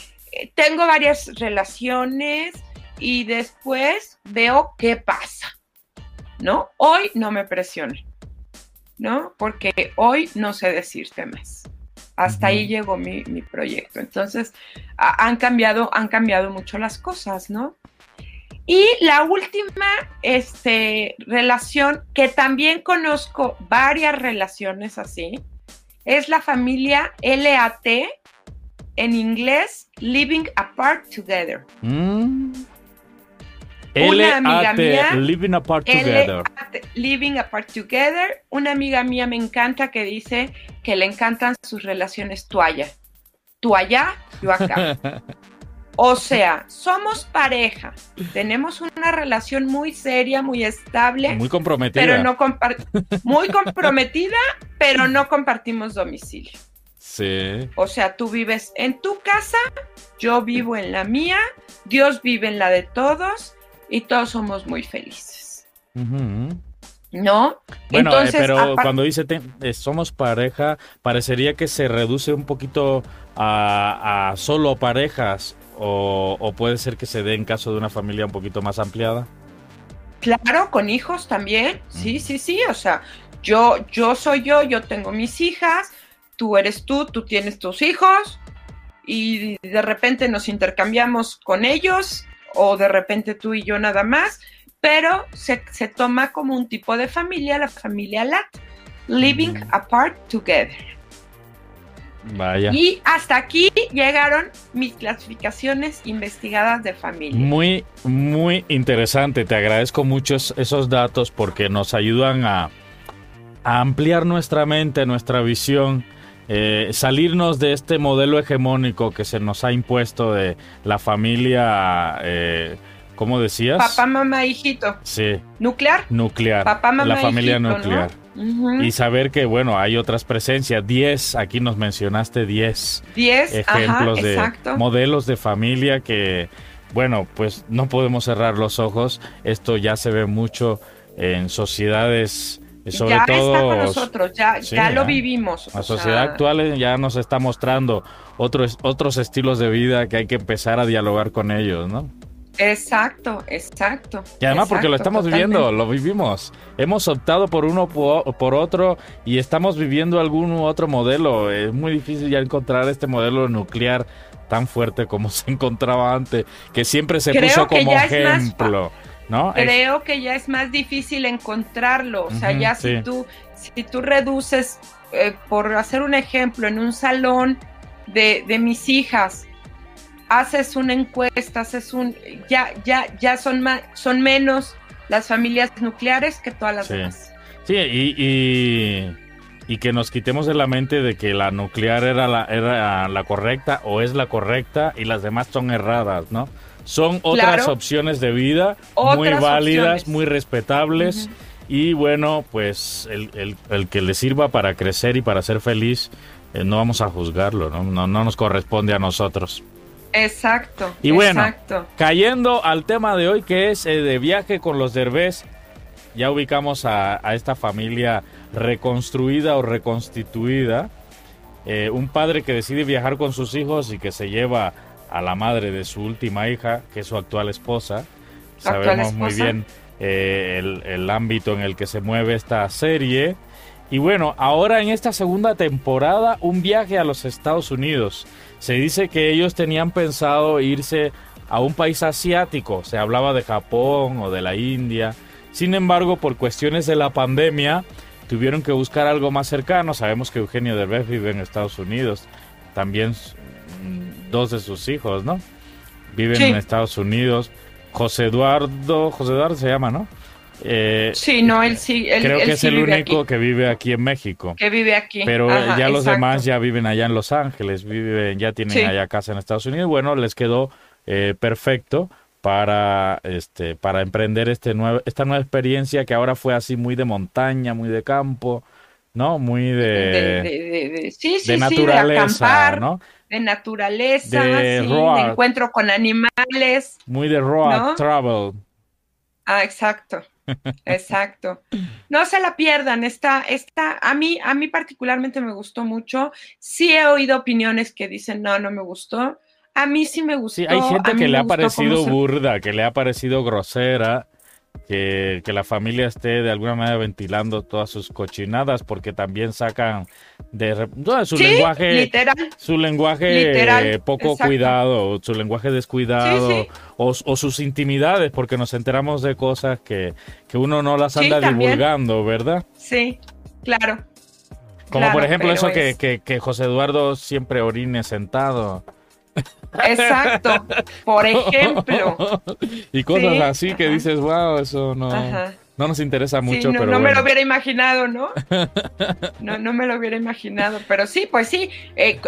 tengo varias relaciones, y después veo qué pasa, ¿no? Hoy no me presione, ¿no? Porque hoy no sé decirte más. Hasta ahí llegó mi, proyecto. Entonces, han cambiado, han cambiado mucho las cosas, ¿no? Y la última este, relación, que también conozco varias relaciones así, es la familia LAT, en inglés, Living Apart Together. Mm una amiga mía. Living apart together. Living apart together. Una amiga mía me encanta que dice que le encantan sus relaciones tú allá. Tú allá, yo acá. O sea, somos pareja, tenemos una relación muy seria, muy estable. Muy comprometida. Pero no muy comprometida, pero no compartimos domicilio. Sí. O sea, tú vives en tu casa, yo vivo en la mía, Dios vive en la de todos y todos somos muy felices. ¿No? Bueno, eh, pero cuando dice eh, somos pareja, parecería que se reduce un poquito a, solo parejas o, puede ser que se dé en caso de una familia un poquito más ampliada. Claro, con hijos también. Sí, sí, sí. O sea, yo, yo soy yo, yo tengo mis hijas, tú eres tú, tú tienes tus hijos y de repente nos intercambiamos con ellos o de repente tú y yo nada más, pero se, toma como un tipo de familia, la familia LAT, Living. Apart Together. Vaya. Y hasta aquí llegaron mis clasificaciones investigadas de familia. Muy, muy interesante. Te agradezco mucho esos datos porque nos ayudan a, a ampliar nuestra mente, nuestra visión eh, salirnos de este modelo hegemónico que se nos ha impuesto de la familia, eh, ¿cómo decías? Papá, mamá, hijito. Sí. ¿Nuclear? Nuclear. Papá, mamá, La familia nuclear. Y saber que, bueno, hay otras presencias. 10, aquí nos mencionaste 10 ejemplos de modelos de familia que, bueno, pues no podemos cerrar los ojos. Esto ya se ve mucho en sociedades sobre ya todo, está con nosotros, ya, ya lo vivimos. La sociedad actual ya nos está mostrando otros, otros estilos de vida que hay que empezar a dialogar con ellos, ¿no? Exacto, exacto. Y además porque lo estamos viviendo, lo vivimos. Hemos optado por uno por otro y estamos viviendo algún otro modelo. Es muy difícil ya encontrar este modelo nuclear tan fuerte como se encontraba antes, que siempre se puso como ejemplo. Creo que ya es más difícil encontrarlo. O sea, ya si tú, si tú reduces, eh, por hacer un ejemplo, en un salón de, mis hijas, haces una encuesta, haces un, ya, ya, ya son más, son menos las familias nucleares que todas las demás. Sí, y, y, que nos quitemos de la mente de que la nuclear era la, era la correcta o es la correcta y las demás son erradas, ¿no? Son otras opciones de vida muy válidas, muy respetables. Y bueno, pues el, que le sirva para crecer y para ser feliz, eh, no vamos a juzgarlo, ¿no? ¿no? No, nos corresponde a nosotros. Exacto. Y bueno, cayendo al tema de hoy que es eh, de viaje con los derbés, ya ubicamos a, esta familia reconstruida o reconstituida. Eh, un padre que decide viajar con sus hijos y que se lleva a la madre de su última hija, que es su actual esposa, sabemos muy bien eh, el, el ámbito en el que se mueve esta serie. Y bueno, ahora en esta segunda temporada, un viaje a los Estados Unidos. Se dice que ellos tenían pensado irse a un país asiático, se hablaba de Japón o de la India. Sin embargo, por cuestiones de la pandemia, tuvieron que buscar algo más cercano. Sabemos que Eugenio Derbez vive en Estados Unidos. También dos de sus hijos, ¿no? Viven en Estados Unidos. José Eduardo, José Eduardo se llama, ¿no? Eh, sí, no, él sí. creo que es el único que vive aquí en México. Que vive aquí. Pero ya los demás ya viven allá en Los Ángeles, viven, ya tienen allá casa en Estados Unidos. Bueno, les quedó eh, perfecto para este para emprender este nuevo, esta nueva experiencia que ahora fue así muy de montaña, muy de campo, ¿no? Muy de, de, naturaleza, ¿no? De naturaleza, de, encuentro con animales. Muy de road travel. Ah, exacto. Exacto. No se la pierdan. Esta, esta, a mí, a mí particularmente me gustó mucho. Sí he oído opiniones que dicen no, no me gustó. A mí sí me gustó. Sí, hay gente que le ha parecido burda, que le ha parecido grosera que, la familia esté de alguna manera ventilando todas sus cochinadas porque también sacan de su lenguaje su lenguaje poco cuidado su lenguaje descuidado o, sus intimidades porque nos enteramos de cosas que, uno no las anda divulgando verdad sí claro. Como por ejemplo eso que, que, que José Eduardo siempre orine sentado Exacto, por ejemplo. y cosas así que dices, wow, eso no, no nos interesa mucho. no, pero no me lo hubiera imaginado, ¿no? no, no me lo hubiera imaginado, pero sí, pues sí, eh,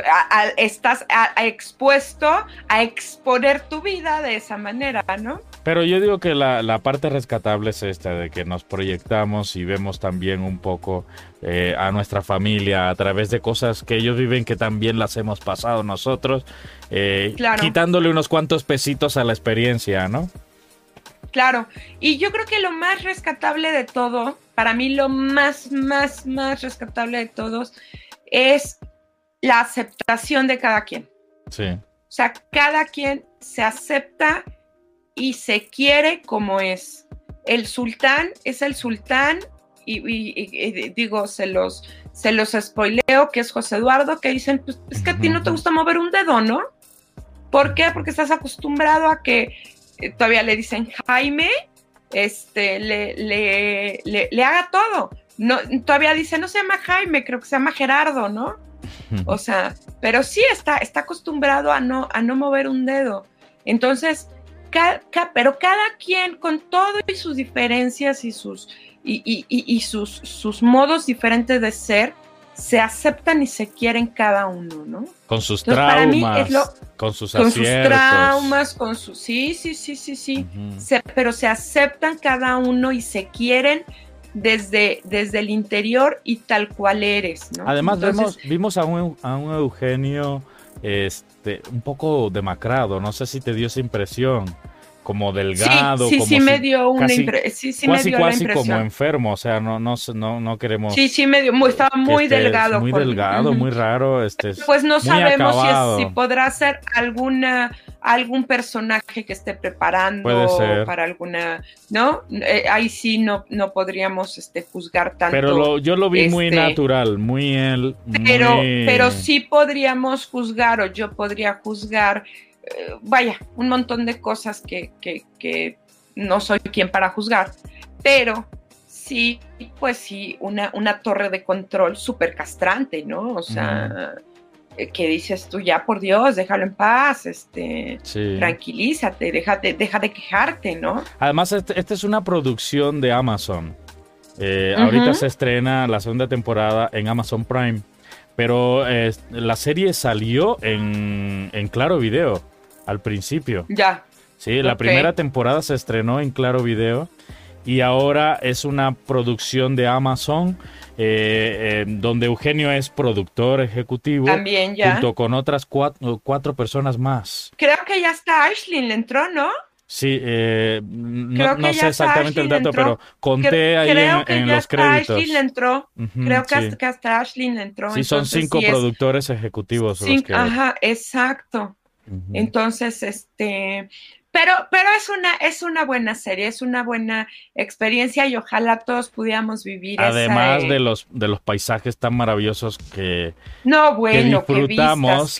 estás expuesto a exponer tu vida de esa manera, ¿no? Pero yo digo que la, la, parte rescatable es esta, de que nos proyectamos y vemos también un poco eh, a nuestra familia a través de cosas que ellos viven que también las hemos pasado nosotros, eh, quitándole unos cuantos pesitos a la experiencia, ¿no? Claro, y yo creo que lo más rescatable de todo, para mí lo más, más, más rescatable de todos es la aceptación de cada quien. Sí. O sea, cada quien se acepta y se quiere como es. El sultán es el sultán y, digo, se los, se los spoileo, que es José Eduardo, que dicen, pues es que a ti no te gusta mover un dedo, ¿no? ¿Por qué? Porque estás acostumbrado a que eh, todavía le dicen Jaime, este, le, le, le, haga todo. No, todavía dice, no se llama Jaime, creo que se llama Gerardo, ¿no? O sea, pero sí está, está acostumbrado a no, a no mover un dedo. Entonces, pero cada quien con todo y sus diferencias y sus, y, sus, sus modos diferentes de ser, se aceptan y se quieren cada uno, ¿no? Con sus traumas, con sus Con sus traumas, con sus... Sí, sí, sí, sí, sí. pero se aceptan cada uno y se quieren desde, desde el interior y tal cual eres, ¿no? Además, vimos a un, a un Eugenio este, un poco demacrado, no sé si te dio esa impresión, como delgado, sí, sí, sí me dio una sí, sí me dio casi como enfermo, o sea, no, no, no, no queremos. Sí, sí me dio, estaba muy delgado. Muy delgado, muy raro, este. Pues no sabemos si, podrá ser alguna algún personaje que esté preparando para alguna, ¿no? Eh, ahí sí no, no podríamos este, juzgar tanto. Pero yo lo vi muy este, natural, muy él. Pero, pero sí podríamos juzgar, o yo podría juzgar, vaya, un montón de cosas que, que, no soy quien para juzgar, pero sí, pues sí, una, una torre de control súper castrante, ¿no? O sea. Eh, que dices tú ya por Dios, déjalo en paz, este, tranquilízate, déjate, deja de quejarte, ¿no? Además, este, esta es una producción de Amazon. Eh, ahorita se estrena la segunda temporada en Amazon Prime, pero eh, la serie salió en, en, Claro Video al principio. Ya. Sí, la primera temporada se estrenó en Claro Video y ahora es una producción de Amazon eh, eh, donde Eugenio es productor ejecutivo También ya. junto con otras cuatro, personas más. Creo que ya está Ashley, le entró, ¿no? Sí, eh, no, sé exactamente el dato, pero conté ahí en, los créditos. Ashley le entró. creo que, hasta, Ashley le entró. Sí, son cinco productores ejecutivos. Ajá, exacto. Entonces, este, pero, pero es una, es una buena serie, es una buena experiencia y ojalá todos pudiéramos vivir. Además de los de los paisajes tan maravillosos que, no, bueno, disfrutamos,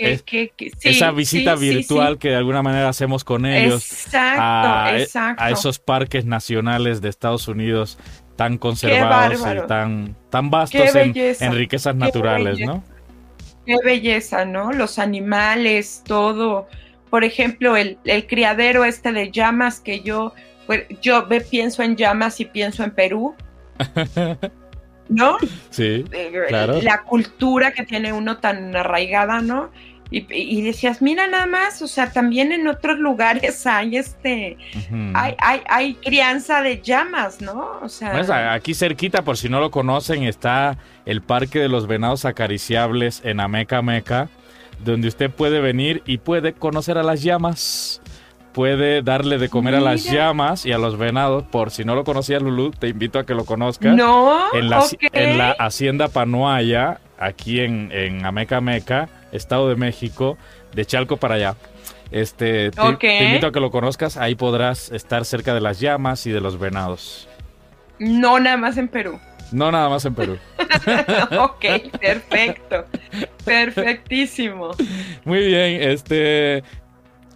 esa visita virtual que de alguna manera hacemos con ellos exacto, a, exacto. a esos parques nacionales de Estados Unidos tan conservados y tan, tan vastos en, en, riquezas naturales, ¿no? Qué belleza, ¿no? Los animales, todo por ejemplo, el, criadero este de llamas que yo, pues, yo pienso en llamas y pienso en Perú. ¿No? Sí. Eh, claro. La cultura que tiene uno tan arraigada, ¿no? Y, decías, mira nada más, o sea, también en otros lugares hay este, hay, hay, hay, crianza de llamas, ¿no? O sea. Pues aquí cerquita, por si no lo conocen, está el Parque de los Venados Acariciables en Ameca Meca donde usted puede venir y puede conocer a las llamas. Puede darle de comer a las llamas y a los venados. Por si no lo conocías, Lulu, te invito a que lo conozcas. No. En la, en la Hacienda Panuaya, aquí en, en Ameca Meca, Estado de México, de Chalco para allá. Este, te, invito a que lo conozcas. Ahí podrás estar cerca de las llamas y de los venados. No, nada más en Perú. No nada más en Perú. ok, perfecto. Perfectísimo. Muy bien, este.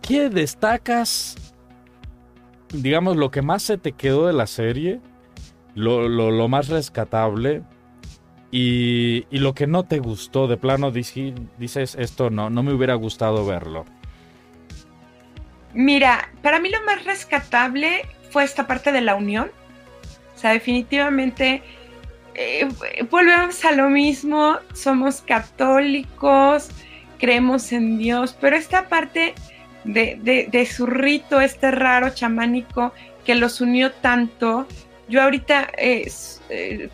¿Qué destacas? Digamos, lo que más se te quedó de la serie, lo, más rescatable y, lo que no te gustó. De plano dices, esto no, no me hubiera gustado verlo. Mira, para mí lo más rescatable fue esta parte de la unión. O sea, definitivamente eh, volvemos a lo mismo, somos católicos, creemos en Dios, pero esta parte de, su rito, este raro chamánico que los unió tanto, yo ahorita eh,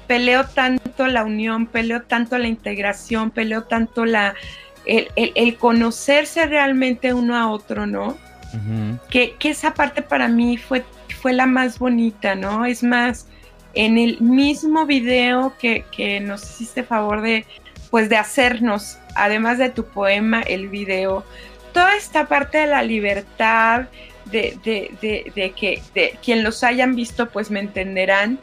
peleo tanto la unión, peleo tanto la integración, peleo tanto la, el, conocerse realmente uno a otro, ¿no? que, que, esa parte para mí fue, fue la más bonita, ¿no? Es más, en el mismo video que, nos hiciste favor de, pues de hacernos, además de tu poema, el video, toda esta parte de la libertad, de, de, que de, quien los hayan visto, pues me entenderán.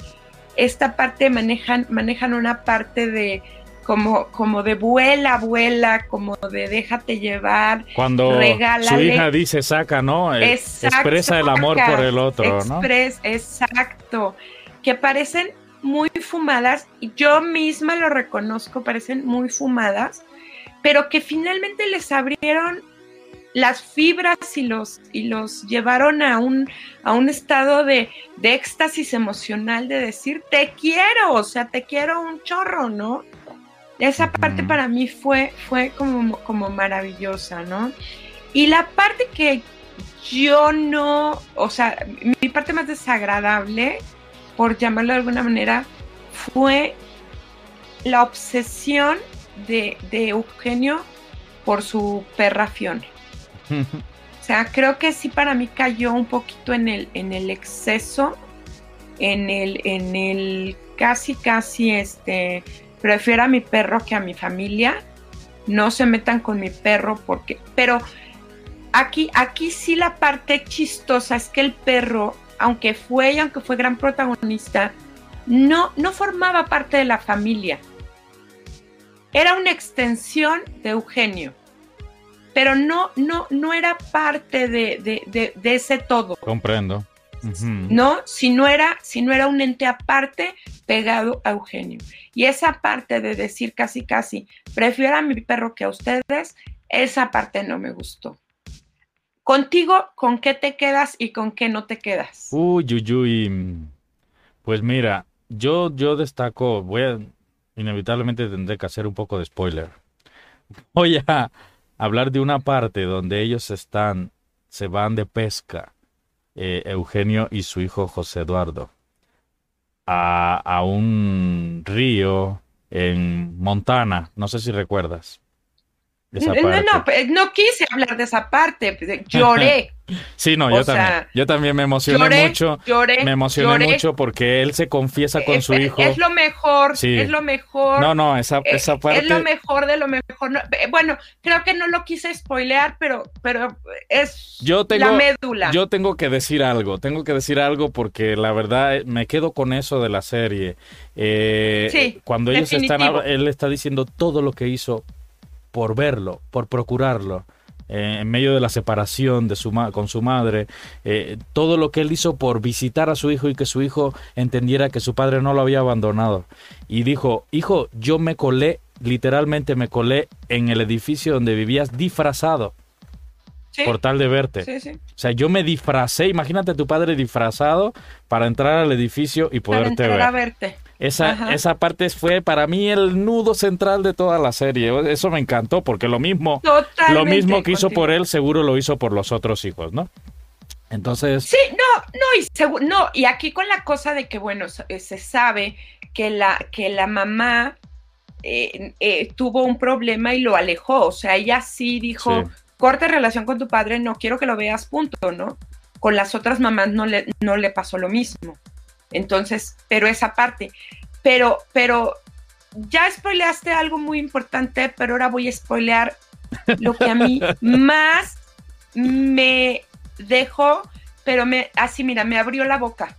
Esta parte manejan, manejan una parte de como, como de vuela, vuela, como de déjate llevar. Cuando su hija dice saca, ¿no? Expresa el amor por el otro, ¿no? Exacto que parecen muy fumadas, y yo misma lo reconozco, parecen muy fumadas, pero que finalmente les abrieron las fibras y los, y los llevaron a un, a un estado de, éxtasis emocional de decir, te quiero, o sea, te quiero un chorro, ¿no? Esa parte para mí fue, fue como, como maravillosa, ¿no? Y la parte que yo no, o sea, mi parte más desagradable por llamarlo de alguna manera, fue la obsesión de, Eugenio por su perra Fiona. O sea, creo que sí para mí cayó un poquito en el, en el exceso, en el, en el casi, casi, este, prefiero a mi perro que a mi familia. No se metan con mi perro porque, pero aquí, aquí sí la parte chistosa es que el perro aunque fue y aunque fue gran protagonista, no, no formaba parte de la familia. Era una extensión de Eugenio, pero no, no, no era parte de, ese todo. Comprendo. No, si no, era, si no era un ente aparte pegado a Eugenio. Y esa parte de decir casi casi, prefiero a mi perro que a ustedes, esa parte no me gustó. Contigo, ¿con qué te quedas y con qué no te quedas? Uy, uy, uy. Pues mira, yo, yo destaco, voy a, inevitablemente tendré que hacer un poco de spoiler. Voy a hablar de una parte donde ellos están, se van de pesca, eh, Eugenio y su hijo José Eduardo, a, a un río en Montana, no sé si recuerdas. No, no, no, no quise hablar de esa parte, lloré. Sí, no, yo también. Yo también me emocioné mucho. me emocioné mucho porque él se confiesa con su hijo. Es lo mejor, es lo mejor. No, no, esa, eh, parte. Es lo mejor de lo mejor. Eh, bueno, creo que no lo quise spoilear, pero, pero es yo tengo, la médula. Yo tengo que decir algo, tengo que decir algo porque la verdad eh, me quedo con eso de la serie. sí, cuando ellos están, él está diciendo todo lo que hizo por verlo, por procurarlo. Eh, en medio de la separación de su con su madre, eh, todo lo que él hizo por visitar a su hijo y que su hijo entendiera que su padre no lo había abandonado. Y dijo, hijo, yo me colé, literalmente me colé en el edificio donde vivías disfrazado. Por tal de verte. O sea, yo me disfracé, imagínate tu padre disfrazado para entrar al edificio y poderte ver. verte. Esa, esa parte fue para mí el nudo central de toda la serie. Eso me encantó porque lo mismo, lo mismo que hizo por él, seguro lo hizo por los otros hijos, ¿no? Entonces. Sí, no, no, y no, y aquí con la cosa de que, bueno, se, sabe que la, que la mamá eh, eh, tuvo un problema y lo alejó. O sea, ella sí dijo, corte relación con tu padre, no quiero que lo veas, punto, ¿no? Con las otras mamás no le, no le pasó lo mismo. Entonces, pero esa parte. Pero, pero ya spoileaste algo muy importante, pero ahora voy a spoilear lo que a mí más me dejó, pero me, así mira, me abrió la boca.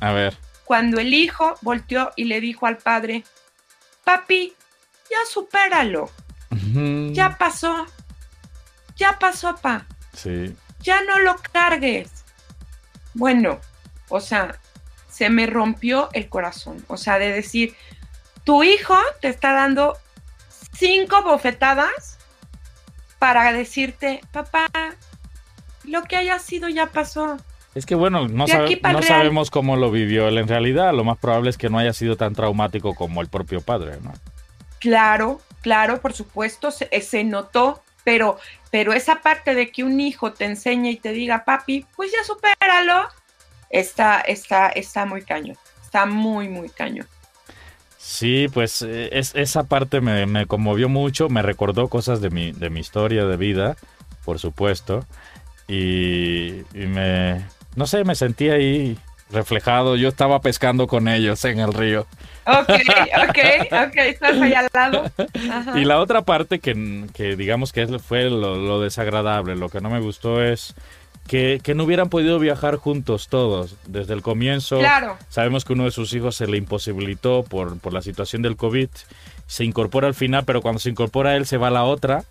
A ver. Cuando el hijo volteó y le dijo al padre, papi, ya supéralo. Ya pasó. Ya pasó, pa. Sí. Ya no lo cargues. Bueno, o sea, se me rompió el corazón. O sea, de decir, tu hijo te está dando cinco bofetadas para decirte, papá, lo que haya sido ya pasó. Es que bueno, no, no sabemos cómo lo vivió él en realidad. Lo más probable es que no haya sido tan traumático como el propio padre, ¿no? Claro, claro, por supuesto, se, se notó, pero, pero esa parte de que un hijo te enseña y te diga, papi, pues ya supéralo, está, está, está muy caño. Está muy, muy caño. Sí, pues eh, es, esa parte me, conmovió mucho, me recordó cosas de mi, de mi historia de vida, por supuesto, y, me, no sé, me sentí ahí reflejado, yo estaba pescando con ellos en el río. Ok, ok, ok, estás ahí al lado. Y la otra parte que, digamos que fue lo, lo desagradable, lo que no me gustó es que, no hubieran podido viajar juntos todos desde el comienzo. Claro. Sabemos que uno de sus hijos se le imposibilitó por, por la situación del COVID. Se incorpora al final, pero cuando se incorpora él se va a la otra.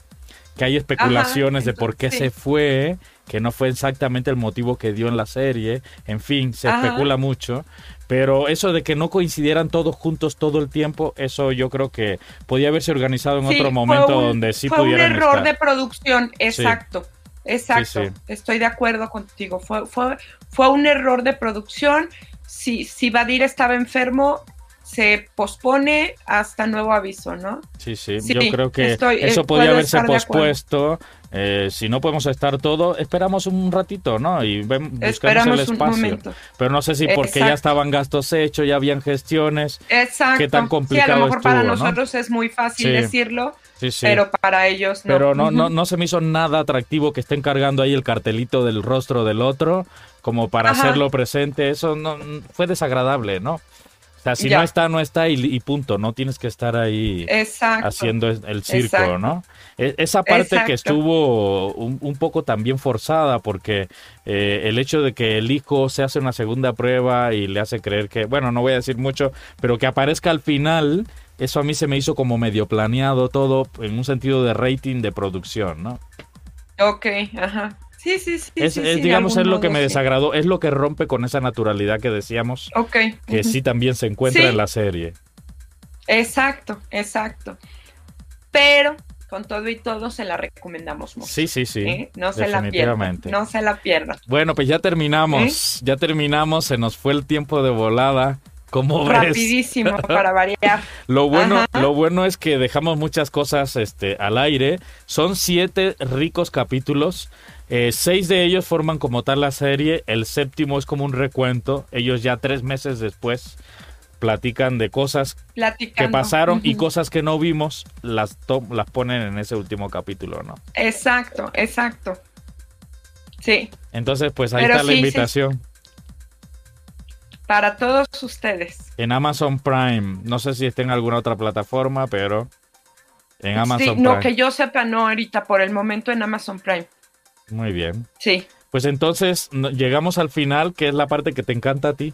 Que hay especulaciones de por qué se fue, que no fue exactamente el motivo que dio en la serie. En fin, se especula mucho. Pero eso de que no coincidieran todos juntos todo el tiempo, eso yo creo que podía haberse organizado en otro momento donde sí pudieran. Fue un error de producción, exacto. Exacto, estoy de acuerdo contigo. Fue, fue, fue un error de producción. Si, si Badir estaba enfermo, se pospone hasta nuevo aviso, ¿no? Sí, sí, yo creo que eso eh, podría haberse pospuesto. Eh, si no podemos estar todo, esperamos un ratito, ¿no? Y buscamos el espacio. Pero no sé si porque ya estaban gastos hechos, ya habían gestiones. Exacto. Qué tan complicado sí, a lo mejor para nosotros es muy fácil decirlo. Pero para ellos no. Pero no, no, no se me hizo nada atractivo que estén cargando ahí el cartelito del rostro del otro, como para hacerlo presente. Eso no fue desagradable, ¿no? O sea, si no está, no está y, punto. No tienes que estar ahí haciendo el circo, ¿no? E, esa parte que estuvo un, poco también forzada porque eh, el hecho de que el hijo se hace una segunda prueba y le hace creer que, bueno, no voy a decir mucho, pero que aparezca al final, eso a mí se me hizo como medio planeado todo en un sentido de rating de producción, ¿no? Ok, ajá. Sí, sí, sí. Es, digamos, es lo que me desagradó, es lo que rompe con esa naturalidad que decíamos, que sí también se encuentra en la serie. Exacto, exacto. Pero con todo y todo se la recomendamos mucho. Sí, sí, sí. ¿Eh? No se la pierdan. No se la pierda. Bueno, pues ya terminamos. ¿Eh? Ya terminamos. Se nos fue el tiempo de volada. ¿Cómo Rapidísimo para variar. lo bueno, lo bueno es que dejamos muchas cosas este, al aire. Son siete ricos capítulos. Eh, seis de ellos forman como tal la serie, el séptimo es como un recuento, ellos ya tres meses después platican de cosas que pasaron y cosas que no vimos, las, las ponen en ese último capítulo, ¿no? Exacto, exacto. Sí. Entonces, pues ahí está la invitación. Para todos ustedes. En Amazon Prime. No sé si está en alguna otra plataforma, pero en Amazon sí, No, que yo sepa, no, ahorita por el momento en Amazon Prime. Muy bien. Sí. Pues entonces llegamos al final, que es la parte que te encanta a ti.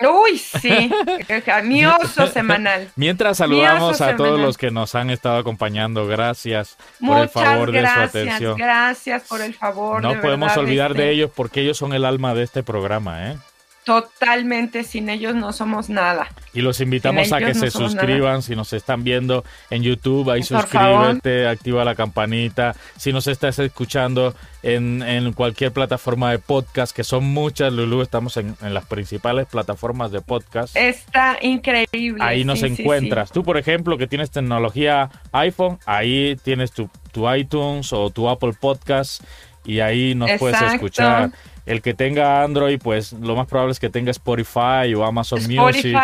Uy, sí, mi oso semanal. Mientras saludamos a todos los que nos han estado acompañando, gracias por el favor de su atención. Gracias por el favor. No podemos olvidar de ellos porque ellos son el alma de este programa, ¿eh? Totalmente, sin ellos no somos nada. Y los invitamos a que se suscriban si nos están viendo en YouTube, ahí suscríbete, activa la campanita. Si nos estás escuchando en, cualquier plataforma de podcast, que son muchas, Lulu, estamos en, las principales plataformas de podcast. Está increíble. Ahí nos encuentras. Tú, por ejemplo, que tienes tecnología iPhone, ahí tienes tu, tu iTunes o tu Apple Podcast y ahí nos puedes escuchar. El que tenga Android, pues lo más probable es que tenga Spotify o Amazon Music.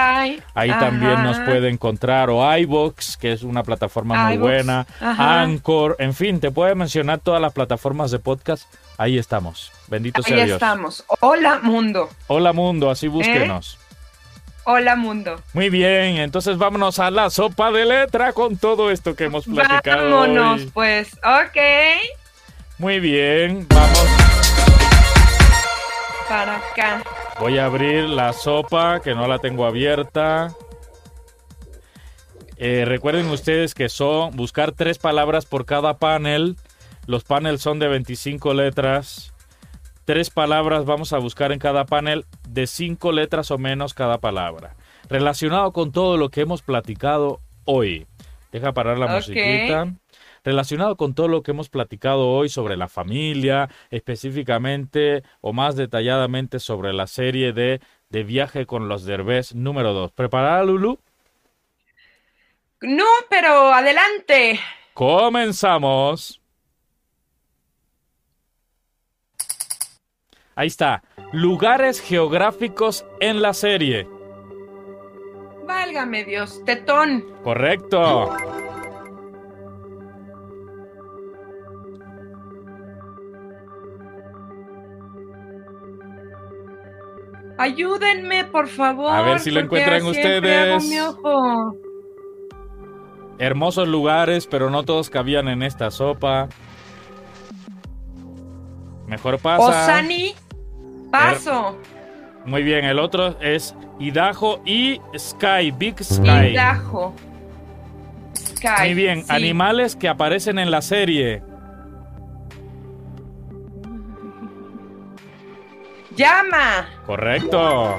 Ahí también nos puede encontrar. O iBox, que es una plataforma muy buena. Anchor, en fin, te puede mencionar todas las plataformas de podcast. Ahí estamos. Bendito sea Dios. Ahí estamos. Hola mundo. Hola mundo, así búsquenos. ¿Eh? Hola mundo. Muy bien, entonces vámonos a la sopa de letra con todo esto que hemos platicado. Vámonos, pues, ok. Muy bien, vamos para acá. Voy a abrir la sopa que no la tengo abierta. Eh, recuerden ustedes que son buscar tres palabras por cada panel. Los paneles son de 25 letras. Tres palabras vamos a buscar en cada panel de cinco letras o menos cada palabra. Relacionado con todo lo que hemos platicado hoy. Deja parar la musiquita relacionado con todo lo que hemos platicado hoy sobre la familia, específicamente o más detalladamente sobre la serie de, de Viaje con los Derbés número 2. ¿Preparada, Lulu? No, pero adelante. Comenzamos. Ahí está. Lugares geográficos en la serie. Válgame Dios, tetón. Correcto. Ayúdenme, por favor. A ver si lo encuentran ustedes. Hermosos lugares, pero no todos cabían en esta sopa. Mejor pasa. Osani, paso. Muy bien, el otro es Idaho y Sky, Big Sky. Idaho. Sky. Muy bien, animales que aparecen en la serie. Llama. Correcto.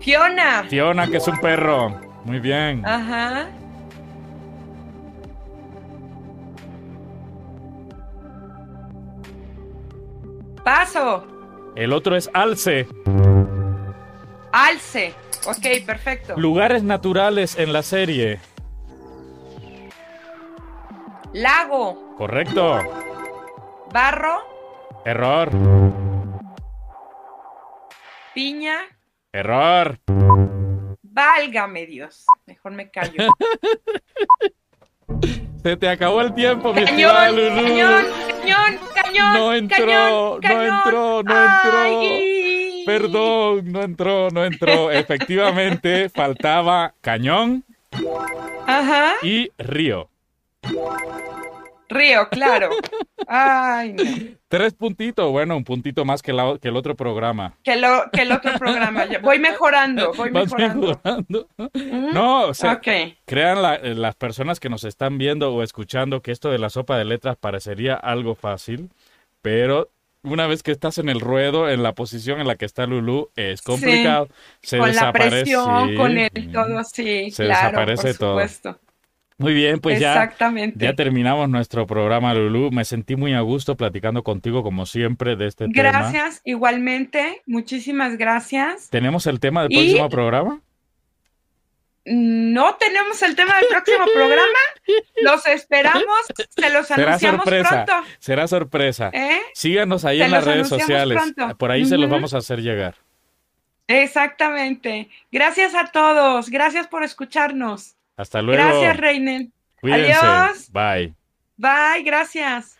Fiona. Fiona, que es un perro. Muy bien. Ajá. Paso. El otro es Alce. Alce. Ok, perfecto. Lugares naturales en la serie. Lago. Correcto. Barro. Error. Piña. Error. Válgame Dios. Mejor me callo. Se te acabó el tiempo, mi cañón, Lulu. Cañón, cañón, cañón. No entró, no entró, no entró. Perdón, no entró, no entró. Efectivamente, faltaba cañón Ajá. y río. Río, claro. Ay, Tres puntitos, bueno, un puntito más que, que el otro programa. Que, lo, que el otro programa. Voy mejorando, voy mejorando. No, o sea, crean las personas que nos están viendo o escuchando que esto de la sopa de letras parecería algo fácil, pero una vez que estás en el ruedo, en la posición en la que está Lulu, es complicado. Se con la presión, con el todo, sí, se desaparece todo. Muy bien, pues ya, ya terminamos nuestro programa, Lulu. Me sentí muy a gusto platicando contigo, como siempre, de este tema. Gracias, igualmente. Muchísimas gracias. ¿Tenemos el tema del próximo programa? No tenemos el tema del próximo programa. Los esperamos. Se los anunciamos sorpresa, pronto. Será sorpresa. ¿Eh? Síganos ahí en las redes sociales. Por ahí se los vamos a hacer llegar. Exactamente. Gracias a todos. Gracias por escucharnos. Hasta luego. Gracias, Reinen. Cuídense. Adiós. Bye. Bye, gracias.